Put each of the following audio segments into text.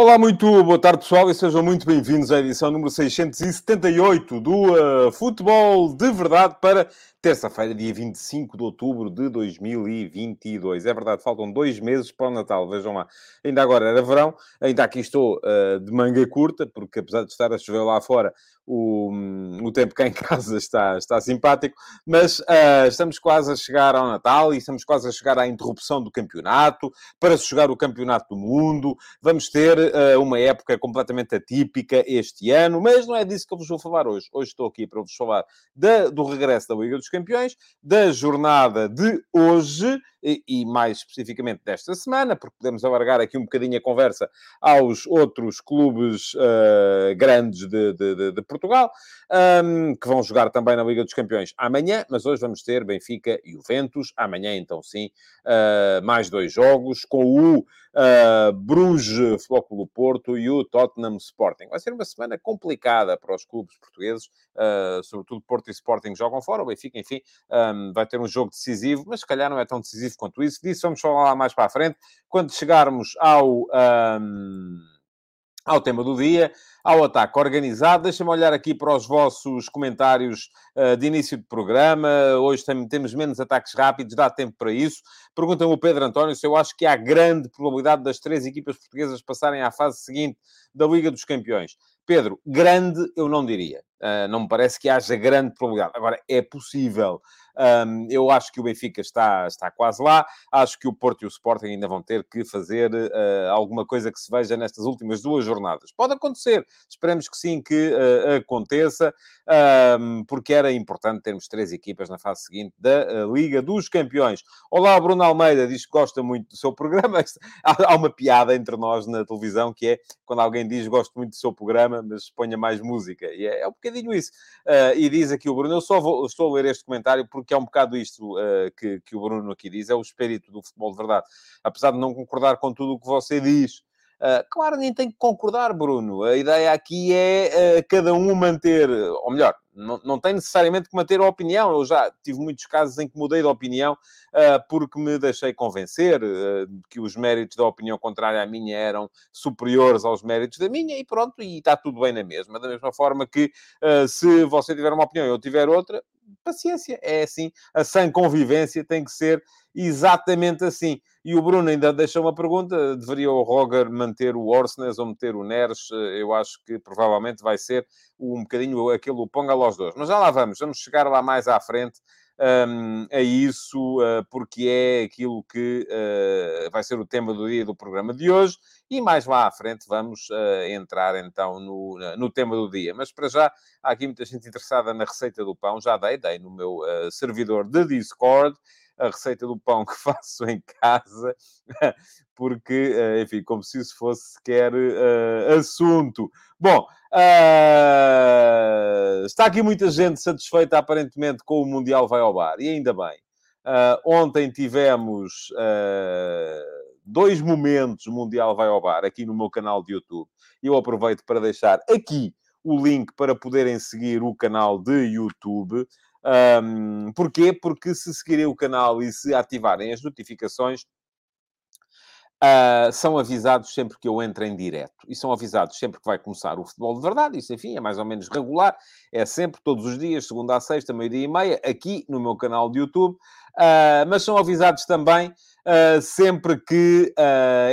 Olá, muito boa tarde pessoal e sejam muito bem-vindos à edição número 678 do uh, Futebol de Verdade para terça-feira, dia 25 de outubro de 2022. É verdade, faltam dois meses para o Natal, vejam lá. Ainda agora era verão, ainda aqui estou uh, de manga curta, porque apesar de estar a chover lá fora, o, o tempo cá em casa está, está simpático, mas uh, estamos quase a chegar ao Natal e estamos quase a chegar à interrupção do campeonato, para se jogar o campeonato do mundo. Vamos ter uma época completamente atípica este ano, mas não é disso que eu vos vou falar hoje. Hoje estou aqui para vos falar do regresso da Liga dos Campeões, da jornada de hoje e, mais especificamente desta semana, porque podemos alargar aqui um bocadinho a conversa aos outros clubes uh, grandes de, de, de, Portugal, um, que vão jogar também na Liga dos Campeões amanhã, mas hoje vamos ter Benfica e Juventus, amanhã então sim, uh, mais dois jogos, com o uh, Bruges Flóculo Porto e o Tottenham Sporting. Vai ser uma semana complicada para os clubes portugueses, uh, sobretudo Porto e Sporting jogam fora, o Benfica, enfim, um, vai ter um jogo decisivo, mas se calhar não é tão decisivo quanto isso. Disso vamos falar lá mais para a frente, quando chegarmos ao... Um ao tema do dia, ao ataque organizado. Deixa-me olhar aqui para os vossos comentários de início de programa. Hoje tem, temos menos ataques rápidos, dá tempo para isso. Pergunta-me o Pedro António se eu acho que há grande probabilidade das três equipas portuguesas passarem à fase seguinte da Liga dos Campeões. Pedro, grande eu não diria. Uh, não me parece que haja grande probabilidade. Agora, é possível. Eu acho que o Benfica está, está quase lá. Acho que o Porto e o Sporting ainda vão ter que fazer uh, alguma coisa que se veja nestas últimas duas jornadas. Pode acontecer. Esperemos que sim, que aconteça, porque era importante termos três equipas na fase seguinte da uh, Liga dos Campeões. Olá, Bruno Almeida diz que gosta muito do seu programa. há, uma piada entre nós na televisão que é quando alguém diz gosto muito do seu programa, mas ponha mais música. E é, é um bocadinho isso. e diz aqui o Bruno, eu só vou, estou a ler este comentário porque que é um bocado isto uh, que, que o Bruno aqui diz, é o espírito do futebol de verdade. Apesar de não concordar com tudo o que você diz, Uh, claro, nem tem que concordar, Bruno. A ideia aqui é uh, cada um manter, ou melhor, não, não tem necessariamente que manter a opinião. Eu já tive muitos casos em que mudei de opinião uh, porque me deixei convencer que os méritos da opinião contrária à minha eram superiores aos méritos da minha e pronto, e está tudo bem na mesma. Da mesma forma que se você tiver uma opinião e eu tiver outra, paciência, é assim. A sã convivência tem que ser exatamente assim. E o Bruno ainda deixou uma pergunta: deveria o Roger manter o Orsnes ou meter o Neres? Eu acho que provavelmente vai ser um bocadinho aquele ponga aos dois. Mas já lá vamos, vamos chegar lá mais à frente. Um, a isso, uh, porque é aquilo que uh, vai ser o tema do dia do programa de hoje. E mais lá à frente vamos uh, entrar então no, no tema do dia. Mas para já, há aqui muita gente interessada na receita do pão. Já dei, dei no meu servidor de Discord a receita do pão que faço em casa, porque, eh, enfim, como se isso fosse sequer uh, assunto. Bom, uh, está aqui muita gente satisfeita, aparentemente, com o Mundial vai ao bar, e ainda bem. Uh, ontem tivemos dois momentos Mundial vai ao bar aqui no meu canal de YouTube. Eu aproveito para deixar aqui o link para poderem seguir o canal de YouTube. Um, porquê? Porque se seguirem o canal e se ativarem as notificações, Uh, são avisados sempre que eu entro em direto. E são avisados sempre que vai começar o futebol de verdade. Isso, enfim, é mais ou menos regular. É sempre, todos os dias, segunda a sexta, meio-dia e meia, aqui no meu canal de YouTube. Uh, mas são avisados também uh, sempre que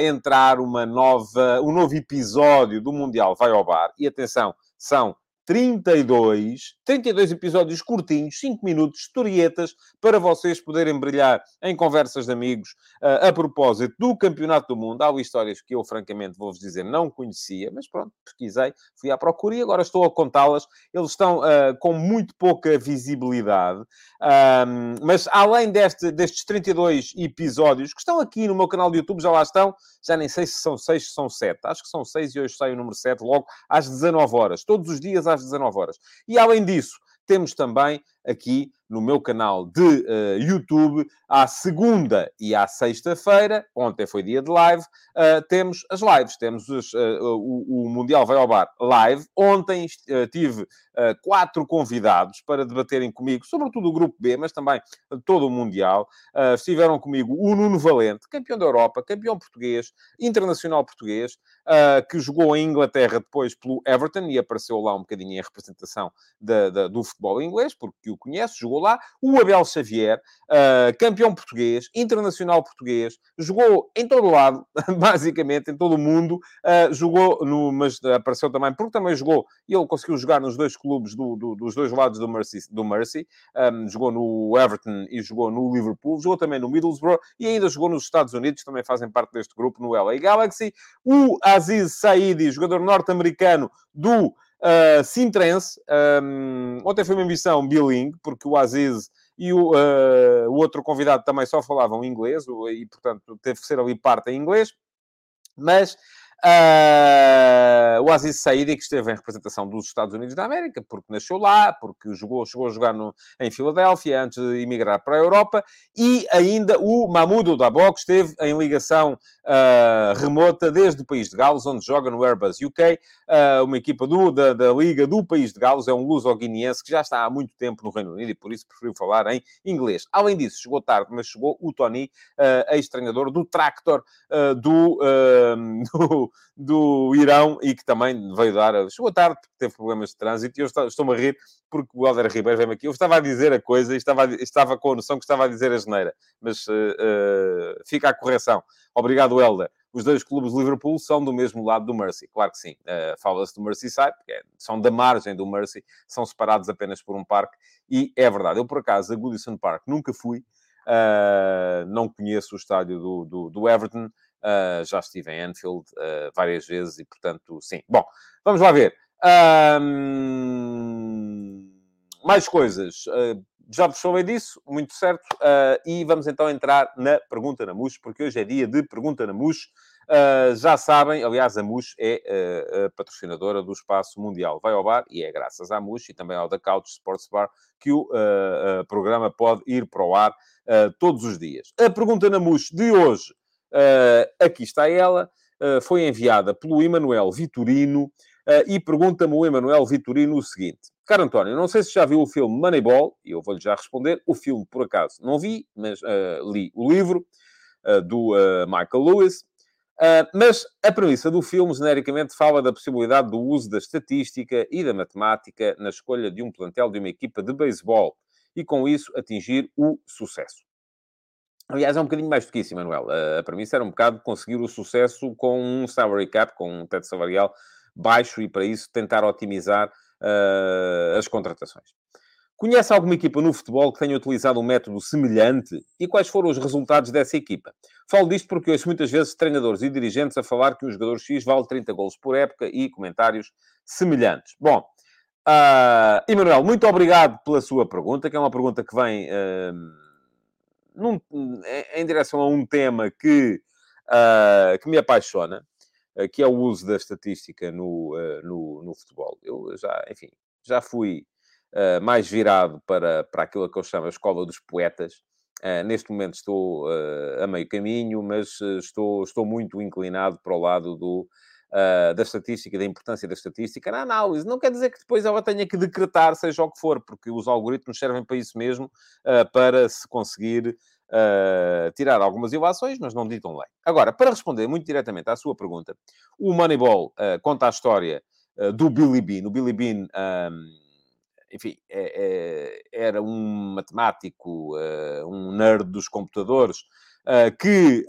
entrar uma nova, um novo episódio do Mundial Vai ao Bar. E atenção, são 32, 32 episódios curtinhos, 5 minutos, historietas, para vocês poderem brilhar em conversas de amigos uh, a propósito do Campeonato do Mundo. Há histórias que eu, francamente, vou-vos dizer, não conhecia, mas pronto, pesquisei, fui à procura e agora estou a contá-las. Eles estão uh, com muito pouca visibilidade, um, mas além deste, destes 32 episódios, que estão aqui no meu canal de YouTube, já lá estão, já nem sei se são 6, se são 7, acho que são 6 e hoje sai o número 7, logo às 19 horas, todos os dias às 19 horas. E além disso, temos também aqui no meu canal de uh, YouTube, à segunda e à sexta-feira, ontem foi dia de live, uh, temos as lives, temos os, uh, o, o, Mundial Vai ao Bar live. Ontem tive quatro convidados para debaterem comigo, sobretudo o Grupo B, mas também todo o Mundial. estiveram comigo o Nuno Valente, campeão da Europa, campeão português, internacional português, que jogou em Inglaterra depois pelo Everton e apareceu lá um bocadinho em representação do futebol inglês, porque o conhece, jogou lá. O Abel Xavier, uh, campeão português, internacional português, jogou em todo lado, basicamente, em todo o mundo. Uh, jogou no, mas apareceu também, porque também jogou, e ele conseguiu jogar nos dois clubes do, do, dos dois lados do Mercy. Do Mercy. Um, jogou no Everton e jogou no Liverpool, jogou também no Middlesbrough e ainda jogou nos Estados Unidos, também fazem parte deste grupo, no LA Galaxy. O Aziz Saidi, jogador norte-americano do Uh, Sintrense, um, ontem foi uma missão bilingue, porque o Aziz e o, uh, o outro convidado também só falavam inglês, e portanto teve que ser ali parte em inglês, mas Uh, o Aziz Saidi, que esteve em representação dos Estados Unidos da América, porque nasceu lá, porque jogou, chegou a jogar no, em Filadélfia antes de emigrar para a Europa, e ainda o Mahmoud Dabo, que esteve em ligação uh, remota desde o país de Gales, onde joga no Airbus UK, uh, ah, uma equipa do, da, da, Liga do país de Gales, é um luso-guineense que já está há muito tempo no Reino Unido e por isso preferiu falar em inglês. Além disso, chegou tarde, mas chegou o Tony, ex-treinador do Tractor do, do do Irão e que também veio dar. Chegou tarde porque teve problemas de trânsito e eu estou-me a rir porque o Helder Ribeiro veio aqui. Eu estava a dizer a coisa e estava, estava com a noção que estava a dizer a geneira, mas uh, uh, fica a correção. Obrigado, Helder. Os dois clubes de Liverpool são do mesmo lado do Mercy, claro que sim. Uh, Fala-se do Merseyside, porque é, são da margem do Mercy, são separados apenas por um parque, e é verdade. Eu, por acaso, a Goodison Park nunca fui, não conheço o estádio do, do, do Everton, Uh, já estive em Anfield uh, várias vezes e, portanto, sim. Bom, vamos lá ver. Um, mais coisas. Uh, já vos falei disso, muito certo. e vamos então entrar na Pergunta na MUS, porque hoje é dia de Pergunta na MUS. já sabem, aliás, a MUS é a patrocinadora do Espaço Mundial. Vai ao bar e é graças à MUS e também ao da Couch Sports Bar que o programa pode ir para o ar todos os dias. A Pergunta na MUS de hoje Uh, aqui está ela, uh, foi enviada pelo Emanuel Vitorino uh, e pergunta-me o Emanuel Vitorino o seguinte. Caro António, não sei se já viu o filme Moneyball, e eu vou-lhe já responder. O filme, por acaso, não vi, mas li o livro do Michael Lewis. mas a premissa do filme, genericamente, fala da possibilidade do uso da estatística e da matemática na escolha de um plantel de uma equipa de beisebol e, com isso, atingir o sucesso. Aliás, é um bocadinho mais do que isso, Manuel. A premissa era um bocado conseguir o sucesso com um salary cap, com um teto salarial baixo e, para isso, tentar otimizar uh, as contratações. Conhece alguma equipa no futebol que tenha utilizado um método semelhante? E quais foram os resultados dessa equipa? Falo disto porque ouço muitas vezes treinadores e dirigentes a falar que um jogador X vale 30 gols por época e comentários semelhantes. Bom, uh, Emanuel, muito obrigado pela sua pergunta, que é uma pergunta que vem... Uh, num, em direção a um tema que, uh, que me apaixona, uh, que é o uso da estatística no, uh, no, no, futebol. Eu já, enfim, já fui mais virado para, para aquilo que eu chamo a escola dos poetas. neste momento estou a meio caminho, mas estou, estou muito inclinado para o lado do, Uh, da estatística, da importância da estatística na análise. Não quer dizer que depois ela tenha que decretar, seja o que for, porque os algoritmos servem para isso mesmo, uh, para se conseguir uh, tirar algumas ilações, mas não ditam lei. Agora, para responder muito diretamente à sua pergunta, o Moneyball uh, conta a história uh, do Billy Bean. O Billy Bean, um, enfim, é, é, era um matemático, um nerd dos computadores, que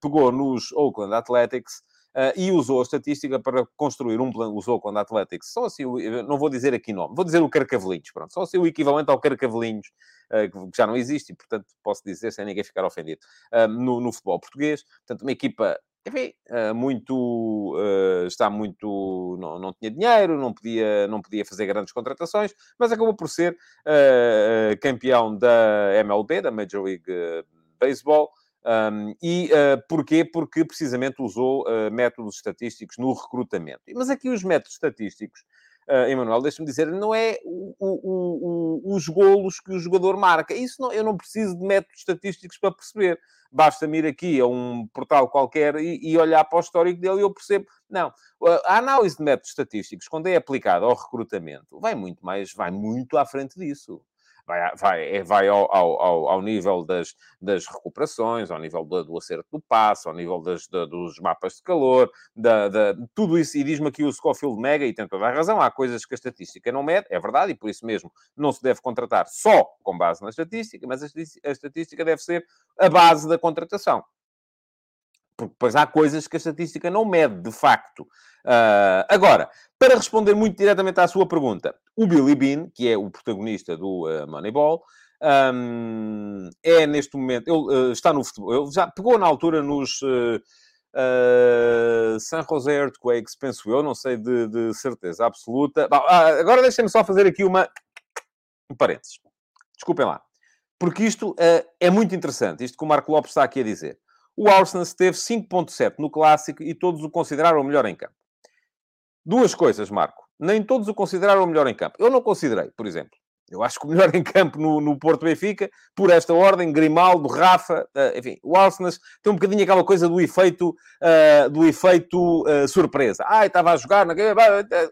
pegou nos Oakland Athletics Uh, e usou a estatística para construir um plano, usou quando Athletics, só assim, não vou dizer aqui nome, vou dizer o Carcavelinhos, pronto, só assim o equivalente ao Carcavelinhos, uh, que já não existe, e portanto posso dizer sem ninguém ficar ofendido, uh, no, no, futebol português, portanto uma equipa, enfim, muito, está muito, não, não tinha dinheiro, não podia, não podia fazer grandes contratações, mas acabou por ser campeão da MLB, da Major League Baseball, um, e uh, porquê? Porque precisamente usou uh, métodos estatísticos no recrutamento. Mas aqui os métodos estatísticos uh, Emanuel, deixa-me dizer, não é o, o, o, os golos que o jogador marca. Isso não, eu não preciso de métodos estatísticos para perceber. Basta-me ir aqui a um portal qualquer e, e, olhar para o histórico dele e eu percebo. Não. A análise de métodos estatísticos, quando é aplicada ao recrutamento, vai muito mais, vai muito à frente disso vai, vai, é, vai ao, ao, ao nível das, das recuperações, ao nível do, do acerto do passo, ao nível das, da, dos mapas de calor, da, da tudo isso. E diz-me aqui o Scofield Mega, e tem toda a razão, há coisas que a estatística não mede, é verdade, e por isso mesmo não se deve contratar só com base na estatística, mas a estatística deve ser a base da contratação. Porque depois há coisas que a estatística não mede, de facto. Uh, agora, para responder muito diretamente à sua pergunta, o Billy Bean, que é o protagonista do uh, Moneyball, um, é neste momento, ele uh, está no futebol, ele já pegou na altura nos San Jose Earthquakes, penso eu, não sei de, de certeza absoluta. Bom, agora deixem-me só fazer aqui uma um parênteses. Desculpem lá. Porque isto é muito interessante, isto que o Marco Lopes está aqui a dizer. O Arsenal teve 5.7 no Clássico e todos o consideraram o melhor em campo. Duas coisas, Marco. Nem todos o consideraram o melhor em campo. Eu não considerei, por exemplo. Eu acho que o melhor em campo no, no Porto Benfica, por esta ordem, Grimaldo, Rafa, uh, enfim, o Arsenal tem um bocadinho aquela coisa do efeito, uh, do efeito uh, surpresa. Ah, estava a jogar,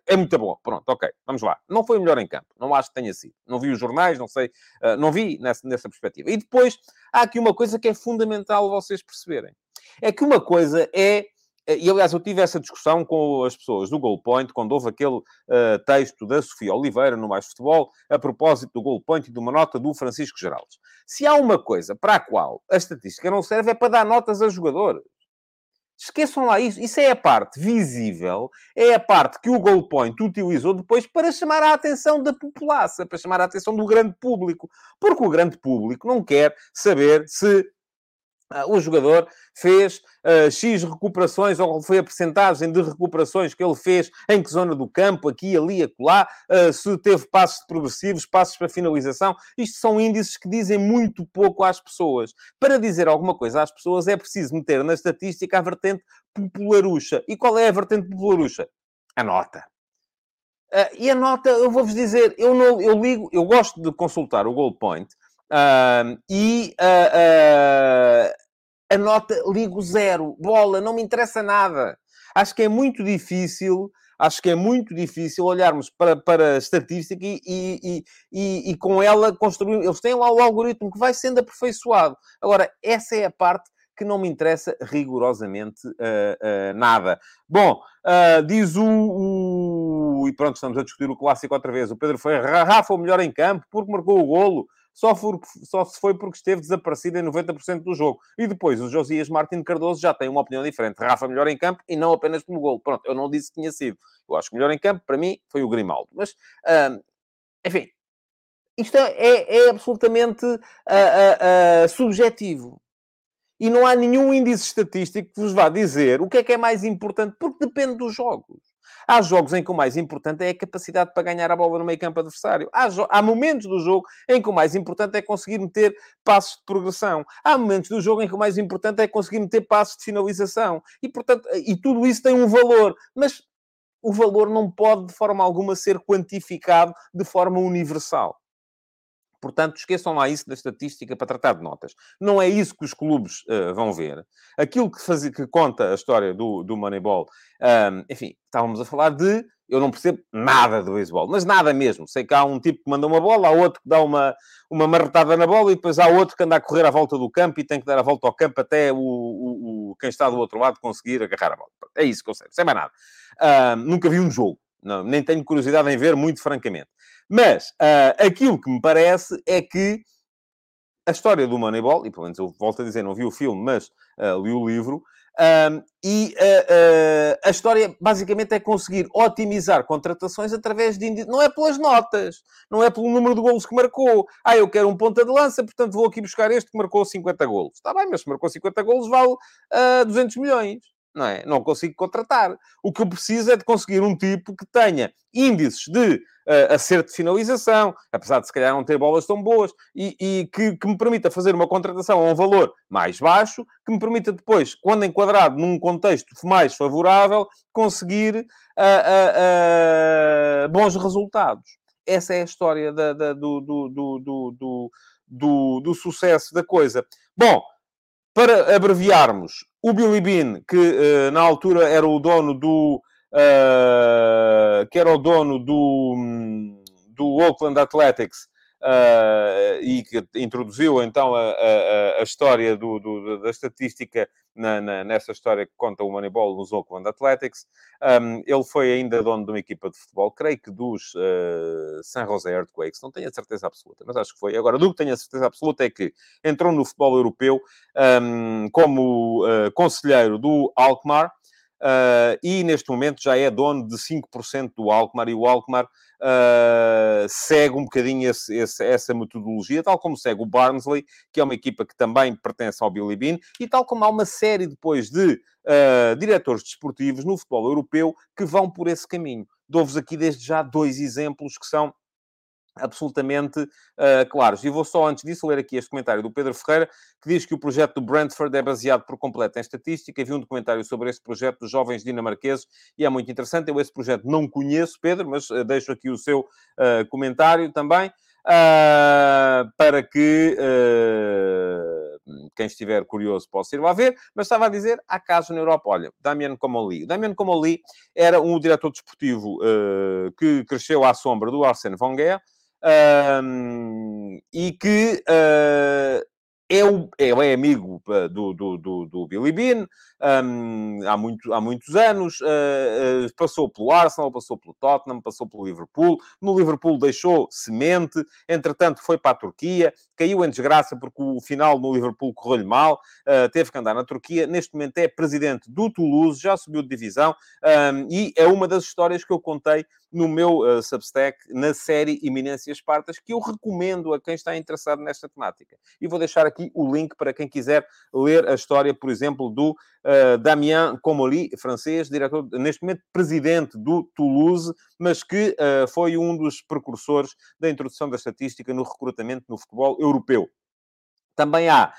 é muito bom. Pronto, ok, vamos lá. Não foi o melhor em campo, não acho que tenha sido. Não vi os jornais, não sei, não vi nessa, nessa perspectiva. E depois, há aqui uma coisa que é fundamental vocês perceberem. É que uma coisa é e, aliás, eu tive essa discussão com as pessoas do Goal Point, quando houve aquele uh, texto da Sofia Oliveira no Mais Futebol, a propósito do Goal Point e de uma nota do Francisco Geraldes. Se há uma coisa para a qual a estatística não serve, é para dar notas a jogadores. Esqueçam lá isso. Isso é a parte visível, é a parte que o Goal Point utilizou depois para chamar a atenção da população, para chamar a atenção do grande público. Porque o grande público não quer saber se o jogador fez uh, X recuperações, ou foi a percentagem de recuperações que ele fez, em que zona do campo, aqui, ali, acolá, uh, se teve passos progressivos, passos para finalização. Isto são índices que dizem muito pouco às pessoas. Para dizer alguma coisa às pessoas, é preciso meter na estatística a vertente popularucha. E qual é a vertente popularucha? A nota. Uh, e a nota, eu vou-vos dizer, eu, não, eu ligo, eu gosto de consultar o Gold Point, Uh, e uh, uh, a nota ligo zero. Bola, não me interessa nada. Acho que é muito difícil, acho que é muito difícil olharmos para, para a estatística e, e, e, e com ela construir. Eles têm lá o algoritmo que vai sendo aperfeiçoado. Agora, essa é a parte que não me interessa rigorosamente uh, uh, nada. Bom, uh, diz o, o, E pronto, estamos a discutir o clássico outra vez. O Pedro foi Rafa o melhor em campo porque marcou o golo só, for, só se foi porque esteve desaparecido em 90% do jogo. E depois o Josias Martins Cardoso já tem uma opinião diferente. Rafa melhor em campo e não apenas pelo gol. Pronto, eu não disse que tinha sido. Eu acho que melhor em campo, para mim, foi o Grimaldo. Mas, uh, enfim, isto é, é, é absolutamente uh, uh, subjetivo. E não há nenhum índice estatístico que vos vá dizer o que é que é mais importante, porque depende dos jogos. Há jogos em que o mais importante é a capacidade para ganhar a bola no meio campo adversário. Há, há momentos do jogo em que o mais importante é conseguir meter passos de progressão. Há momentos do jogo em que o mais importante é conseguir meter passos de finalização. E, portanto, e tudo isso tem um valor. Mas o valor não pode, de forma alguma, ser quantificado de forma universal. Portanto, esqueçam lá isso da estatística para tratar de notas. Não é isso que os clubes uh, vão ver. Aquilo que, faz, que conta a história do, do Moneyball, um, enfim, estávamos a falar de. Eu não percebo nada do beisebol, mas nada mesmo. Sei que há um tipo que manda uma bola, há outro que dá uma, uma marretada na bola e depois há outro que anda a correr à volta do campo e tem que dar a volta ao campo até o, o, o quem está do outro lado conseguir agarrar a bola. É isso que eu sei, sei mais nada. Um, nunca vi um jogo, não, nem tenho curiosidade em ver, muito francamente. Mas uh, aquilo que me parece é que a história do Moneyball, e pelo menos eu volto a dizer, não vi o filme, mas uh, li o livro, um, e uh, uh, a história basicamente é conseguir otimizar contratações através de. Não é pelas notas, não é pelo número de golos que marcou. Ah, eu quero um ponta de lança, portanto vou aqui buscar este que marcou 50 golos. Está bem, mas se marcou 50 golos vale uh, 200 milhões. Não é? Não consigo contratar. O que eu preciso é de conseguir um tipo que tenha índices de uh, acerto de finalização, apesar de se calhar não ter bolas tão boas, e, e que, que, me permita fazer uma contratação a um valor mais baixo, que me permita depois, quando enquadrado num contexto mais favorável, conseguir uh, uh, bons resultados. Essa é a história da, da, do, do, do, do, do sucesso da coisa. Bom, para abreviarmos, o Billy Bean, que uh, na altura era o dono do. Uh, que era o dono do, do Oakland Athletics, uh, e que introduziu então a, a, a história do, do, da estatística na, na, nessa história que conta o Moneyball nos Oakland Athletics. Um, ele foi ainda dono de uma equipa de futebol, creio que dos uh, San Jose Earthquakes, não tenho a certeza absoluta, mas acho que foi. Agora, do que tenho a certeza absoluta é que entrou no futebol europeu um, como uh, conselheiro do Alkmaar, Uh, e neste momento já é dono de 5% do Alkmaar, e o Alkmaar uh, segue um bocadinho esse, esse, essa metodologia, tal como segue o Barnsley, que é uma equipa que também pertence ao Billy Bean, e tal como há uma série depois de uh, diretores desportivos no futebol europeu que vão por esse caminho. Dou-vos aqui desde já dois exemplos que são absolutamente uh, claros. E vou só, antes disso, ler aqui este comentário do Pedro Ferreira, que diz que o projeto do Brentford é baseado por completo em estatística. Vi um documentário sobre esse projeto dos jovens dinamarqueses e é muito interessante. Eu esse projeto não conheço, Pedro, mas uh, deixo aqui o seu uh, comentário também, para que quem estiver curioso possa ir lá ver, mas estava a dizer, há casos na Europa, olha, Damian Comoli. Damian Comoli era um diretor desportivo que cresceu à sombra do Arsène Wenger, um, e que uh, é, o, é, é amigo do, do, do, do Billy Bean um, há, muito, há muitos anos, uh, uh, passou pelo Arsenal, passou pelo Tottenham, passou pelo Liverpool. No Liverpool deixou semente, entretanto foi para a Turquia, caiu em desgraça porque o final no Liverpool correu-lhe mal, uh, teve que andar na Turquia. Neste momento é presidente do Toulouse, já subiu de divisão um, e é uma das histórias que eu contei no meu uh, Substack, na série Iminências Espartas, que eu recomendo a quem está interessado nesta temática. E vou deixar aqui o link para quem quiser ler a história, por exemplo, do uh, Damien Comoli, francês, diretor, neste momento presidente do Toulouse, mas que uh, foi um dos precursores da introdução da estatística no recrutamento no futebol europeu. Também há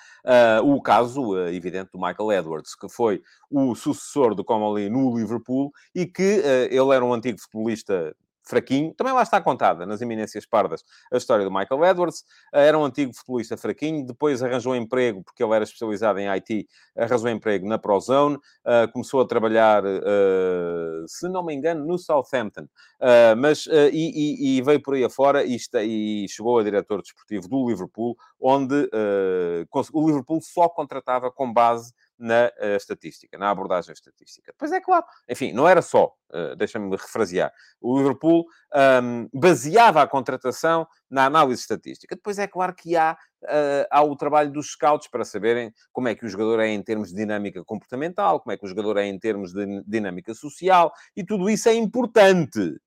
uh, o caso uh, evidente do Michael Edwards, que foi o sucessor do Comoli no Liverpool e que uh, ele era um antigo futebolista fraquinho. Também lá está contada, nas Eminências Pardas, a história do Michael Edwards. Eh, era um antigo futebolista fraquinho, depois arranjou emprego, porque ele era especializado em IT, arranjou emprego na Prozone, uh, começou a trabalhar, uh, se não me engano, no Southampton. Uh, mas, e, e, veio por aí afora e, está, e chegou a diretor desportivo do Liverpool, onde o Liverpool só contratava com base na uh, estatística, na abordagem estatística. Pois é claro, enfim, não era só, uh, deixa-me refrasear, o Liverpool um, baseava a contratação na análise estatística. Depois é claro que há, uh, há o trabalho dos scouts para saberem como é que o jogador é em termos de dinâmica comportamental, como é que o jogador é em termos de dinâmica social, e tudo isso é importante.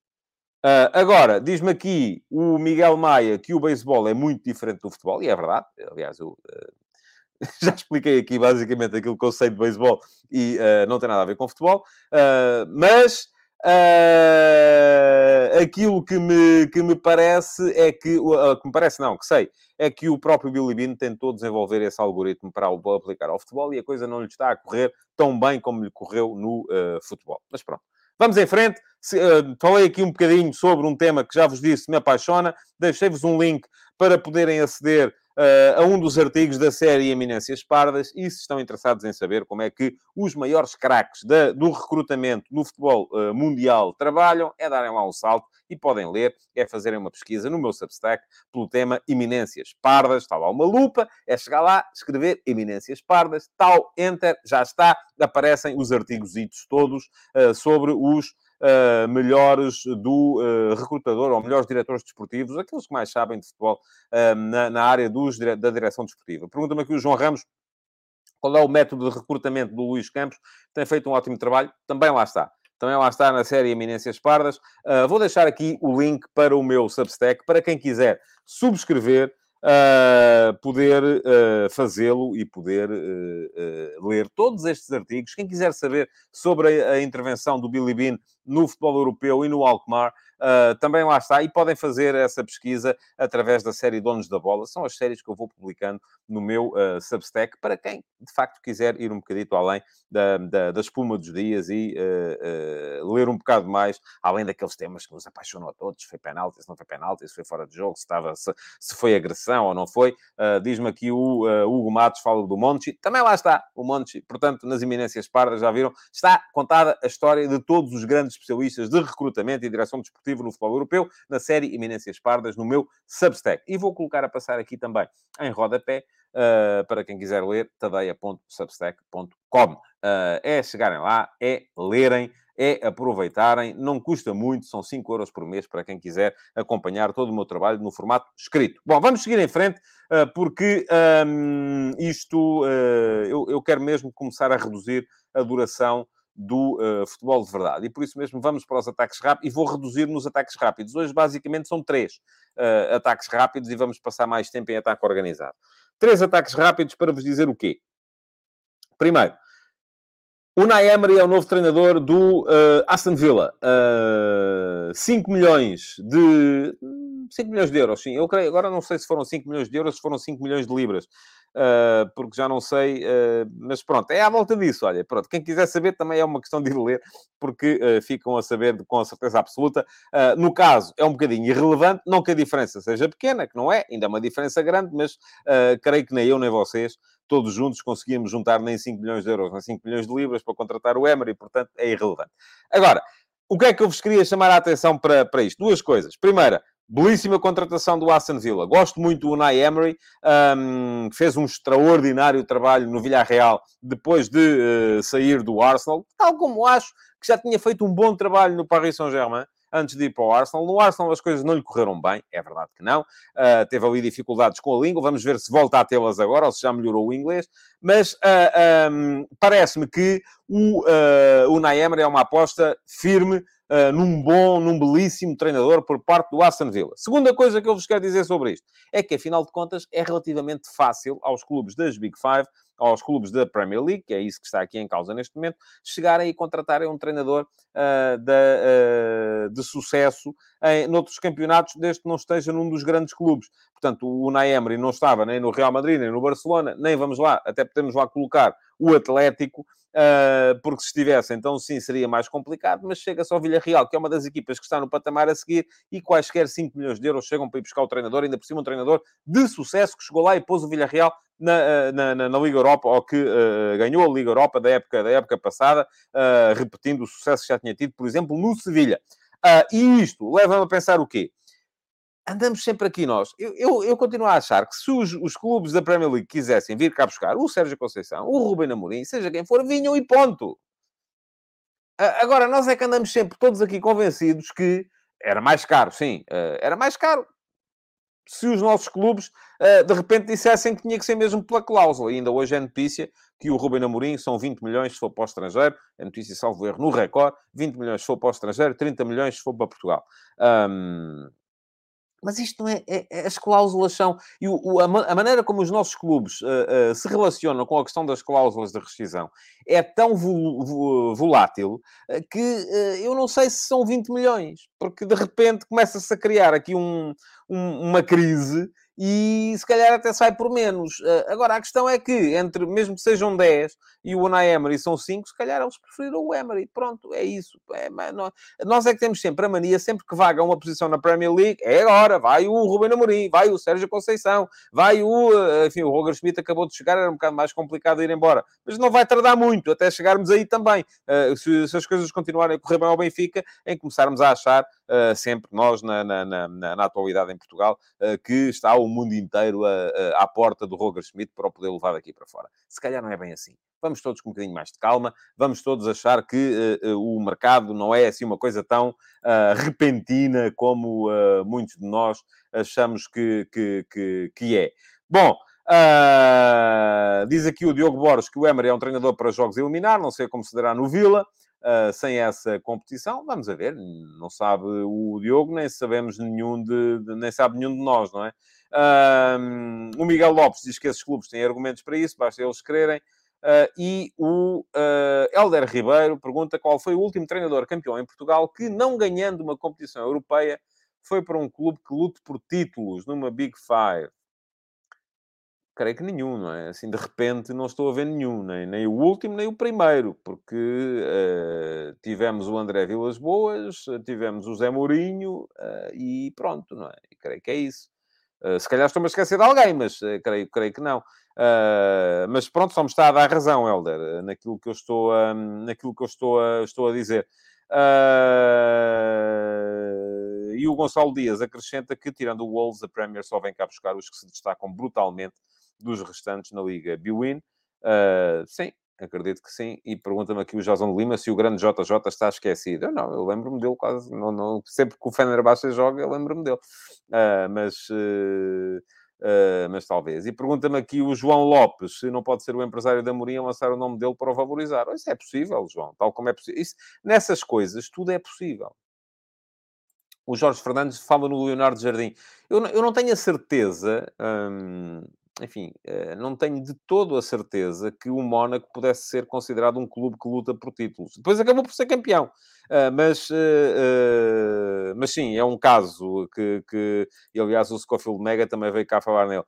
Uh, agora, diz-me aqui o Miguel Maia que o beisebol é muito diferente do futebol, e é verdade. Aliás, eu uh, já expliquei aqui basicamente aquilo que eu sei de beisebol e uh, não tem nada a ver com futebol, uh, mas uh, aquilo que me, que me parece é que, que me parece não, que sei, é que o próprio Billy Bean tentou desenvolver esse algoritmo para o aplicar ao futebol e a coisa não lhe está a correr tão bem como lhe correu no futebol. Mas pronto. Vamos em frente. Se, uh, falei aqui um bocadinho sobre um tema que já vos disse me apaixona. Deixei-vos um link para poderem aceder uh, a um dos artigos da série Eminências Pardas e se estão interessados em saber como é que os maiores craques do recrutamento no futebol uh, mundial trabalham, é darem lá um salto e podem ler, é fazerem uma pesquisa no meu Substack pelo tema Eminências Pardas. Está lá uma lupa, é chegar lá, escrever Eminências Pardas, tal, enter, já está, aparecem os artigos todos uh, sobre os uh, melhores do uh, recrutador ou melhores diretores desportivos, aqueles que mais sabem de futebol uh, na, na, área dos, da direção desportiva. Pergunta-me aqui o João Ramos qual é o método de recrutamento do Luís Campos. Tem feito um ótimo trabalho, também lá está. Também lá está na série Eminências Pardas. vou deixar aqui o link para o meu Substack, para quem quiser subscrever uh, poder uh, fazê-lo e poder uh, ler todos estes artigos. Quem quiser saber sobre a, a intervenção do Billy Bean no futebol europeu e no Alkmaar, Uh, também lá está, e podem fazer essa pesquisa através da série Donos da Bola. São as séries que eu vou publicando no meu uh, Substack, para quem de facto quiser ir um bocadito além da, da, da espuma dos dias e uh, ler um bocado mais, além daqueles temas que nos apaixonam a todos: foi penalti, se não foi penalti, se foi fora de jogo, se, estava, se, se foi agressão ou não foi. Diz-me aqui o Hugo Matos, fala do Monte, também lá está o Monte, portanto, nas Eminências Pardas, já viram, está contada a história de todos os grandes especialistas de recrutamento e direção desportiva no futebol europeu, na série Eminências Pardas, no meu Substack. E vou colocar a passar aqui também em rodapé, uh, para quem quiser ler, tadeia.substack.com. Uh, é chegarem lá, é lerem, é aproveitarem, não custa muito, são 5 euros por mês para quem quiser acompanhar todo o meu trabalho no formato escrito. Bom, vamos seguir em frente, uh, porque um, isto eu, eu quero mesmo começar a reduzir a duração do uh, futebol de verdade. E por isso mesmo vamos para os ataques rápidos e vou reduzir nos ataques rápidos. Hoje, basicamente, são três uh, ataques rápidos e vamos passar mais tempo em ataque organizado. Três ataques rápidos para vos dizer o quê? Primeiro, Unai Emery é o novo treinador do uh, Aston Villa. Uh, 5 milhões de... 5 milhões de euros, sim. Eu creio, agora não sei se foram 5 milhões de euros, se foram 5 milhões de libras uh, porque já não sei, uh, mas pronto, é à volta disso, olha, pronto, quem quiser saber também é uma questão de ir ler, porque uh, ficam a saber com certeza absoluta. no caso, é um bocadinho irrelevante, não que a diferença seja pequena, que não é, ainda é uma diferença grande, mas creio que nem eu nem vocês todos juntos conseguimos juntar nem 5 milhões de euros, nem 5 milhões de libras para contratar o Emery, portanto é irrelevante. Agora, o que é que eu vos queria chamar a atenção para, para isto? Duas coisas. Primeira, Belíssima contratação do Aston Villa. Gosto muito do Unai Emery, um, fez um extraordinário trabalho no Villarreal depois de uh, sair do Arsenal, tal como acho que já tinha feito um bom trabalho no Paris Saint-Germain antes de ir para o Arsenal. No Arsenal as coisas não lhe correram bem, é verdade que não. Uh, teve ali dificuldades com a língua, vamos ver se volta a tê-las agora ou se já melhorou o inglês. Mas uh, um, parece-me que o uh, Emery é uma aposta firme uh, num bom, num belíssimo treinador por parte do Aston Villa. Segunda coisa que eu vos quero dizer sobre isto é que, afinal de contas, é relativamente fácil aos clubes das Big Five, aos clubes da Premier League, que é isso que está aqui em causa neste momento, chegarem e contratarem um treinador uh, de, uh, de sucesso em noutros campeonatos, desde que não esteja num dos grandes clubes. Portanto, o Unai Emery não estava nem no Real Madrid, nem no Barcelona, nem vamos lá, até podemos lá colocar o Atlético, Uh, porque se estivesse, então sim, seria mais complicado, mas chega-se ao Villarreal, que é uma das equipas que está no patamar a seguir, e quaisquer 5 milhões de euros chegam para ir buscar o treinador, ainda por cima um treinador de sucesso que chegou lá e pôs o Villarreal na, ah, na, na, na Liga Europa, ou que uh, ganhou a Liga Europa da época, da época passada, uh, repetindo o sucesso que já tinha tido, por exemplo, no Sevilha. e isto leva-me a pensar o quê? andamos sempre aqui nós. Eu, eu, eu, continuo a achar que se os, os, clubes da Premier League quisessem vir cá buscar o Sérgio Conceição, o Rubem Amorim, seja quem for, vinham e ponto. Agora, nós é que andamos sempre todos aqui convencidos que era mais caro, sim, eh, era mais caro. Se os nossos clubes eh, de repente dissessem que tinha que ser mesmo pela cláusula, e ainda hoje é notícia que o Rubem Amorim são 20 milhões se for para o estrangeiro, é notícia salvo erro no recorde, 20 milhões se for para o estrangeiro, 30 milhões se for para Portugal. Um, mas isto não é, é, é as cláusulas são. E o, o, a, a, maneira como os nossos clubes uh, uh, se relacionam com a questão das cláusulas de rescisão é tão vol, vol, volátil uh, que eu não sei se são 20 milhões, porque de repente começa-se a criar aqui um, um, uma crise e se calhar até sai por menos. Uh, agora, a questão é que, entre mesmo que sejam 10 e o Unai Emery são 5, se calhar eles preferiram o Emery. Pronto, é isso. É, nós, nós, é que temos sempre a mania, sempre que vaga uma posição na Premier League, é agora, vai o Ruben Amorim, vai o Sérgio Conceição, vai o... Uh, enfim, o Roger Schmidt acabou de chegar, era um bocado mais complicado ir embora. Mas não vai tardar muito até chegarmos aí também. Uh, se, se, as coisas continuarem a correr bem ao Benfica, em começarmos a achar, sempre nós, na, na, na, na, atualidade em Portugal, que está o mundo inteiro a, a, à porta do Roger Schmidt para o poder levar daqui para fora. Se calhar não é bem assim. Vamos todos com um bocadinho mais de calma, vamos todos achar que uh, uh, o mercado não é assim uma coisa tão uh, repentina como muitos de nós achamos que, que, que, que é. Bom, diz aqui o Diogo Borges que o Emery é um treinador para jogos a eliminar, não sei como se dará no Vila uh, sem essa competição. Vamos a ver, não sabe o Diogo, nem sabemos nenhum de, de nem sabe nenhum de nós, não é? O Miguel Lopes diz que esses clubes têm argumentos para isso, basta eles quererem. Uh, e o uh, Helder Ribeiro pergunta qual foi o último treinador campeão em Portugal que, não ganhando uma competição europeia, foi para um clube que lute por títulos numa Big Five. Creio que nenhum, não é? Assim, de repente, não estou a ver nenhum, nem, nem o último, nem o primeiro, porque uh, tivemos o André Vilas Boas, tivemos o Zé Mourinho e pronto, não é? E creio que é isso. Se calhar estou-me a esquecer de alguém, mas creio, creio que não. Uh, mas pronto, só me está a dar razão, Helder, naquilo que eu estou a, naquilo que eu estou a, estou a dizer. Uh, e o Gonçalo Dias acrescenta que, tirando o Wolves, a Premier só vem cá buscar os que se destacam brutalmente dos restantes na Liga Biwin. Uh, sim, acredito que sim. E pergunta-me aqui o Jason de Lima se o grande JJ está esquecido. Eu não, eu lembro-me dele quase. Não, não, sempre que o Fenerbahçe joga, eu lembro-me dele. Uh, mas Uh, mas talvez. E pergunta-me aqui o João Lopes se não pode ser o empresário da Morinha lançar o nome dele para o valorizar. Isso é possível, João, tal como é possível. Nessas coisas, tudo é possível. O Jorge Fernandes fala no Leonardo Jardim. Eu, eu não tenho a certeza, hum, enfim, uh, não tenho de todo a certeza que o Mónaco pudesse ser considerado um clube que luta por títulos. Depois acabou por ser campeão. Uh, mas, uh, mas sim, é um caso que, que e, aliás, o Scofield Mega também veio cá falar nele.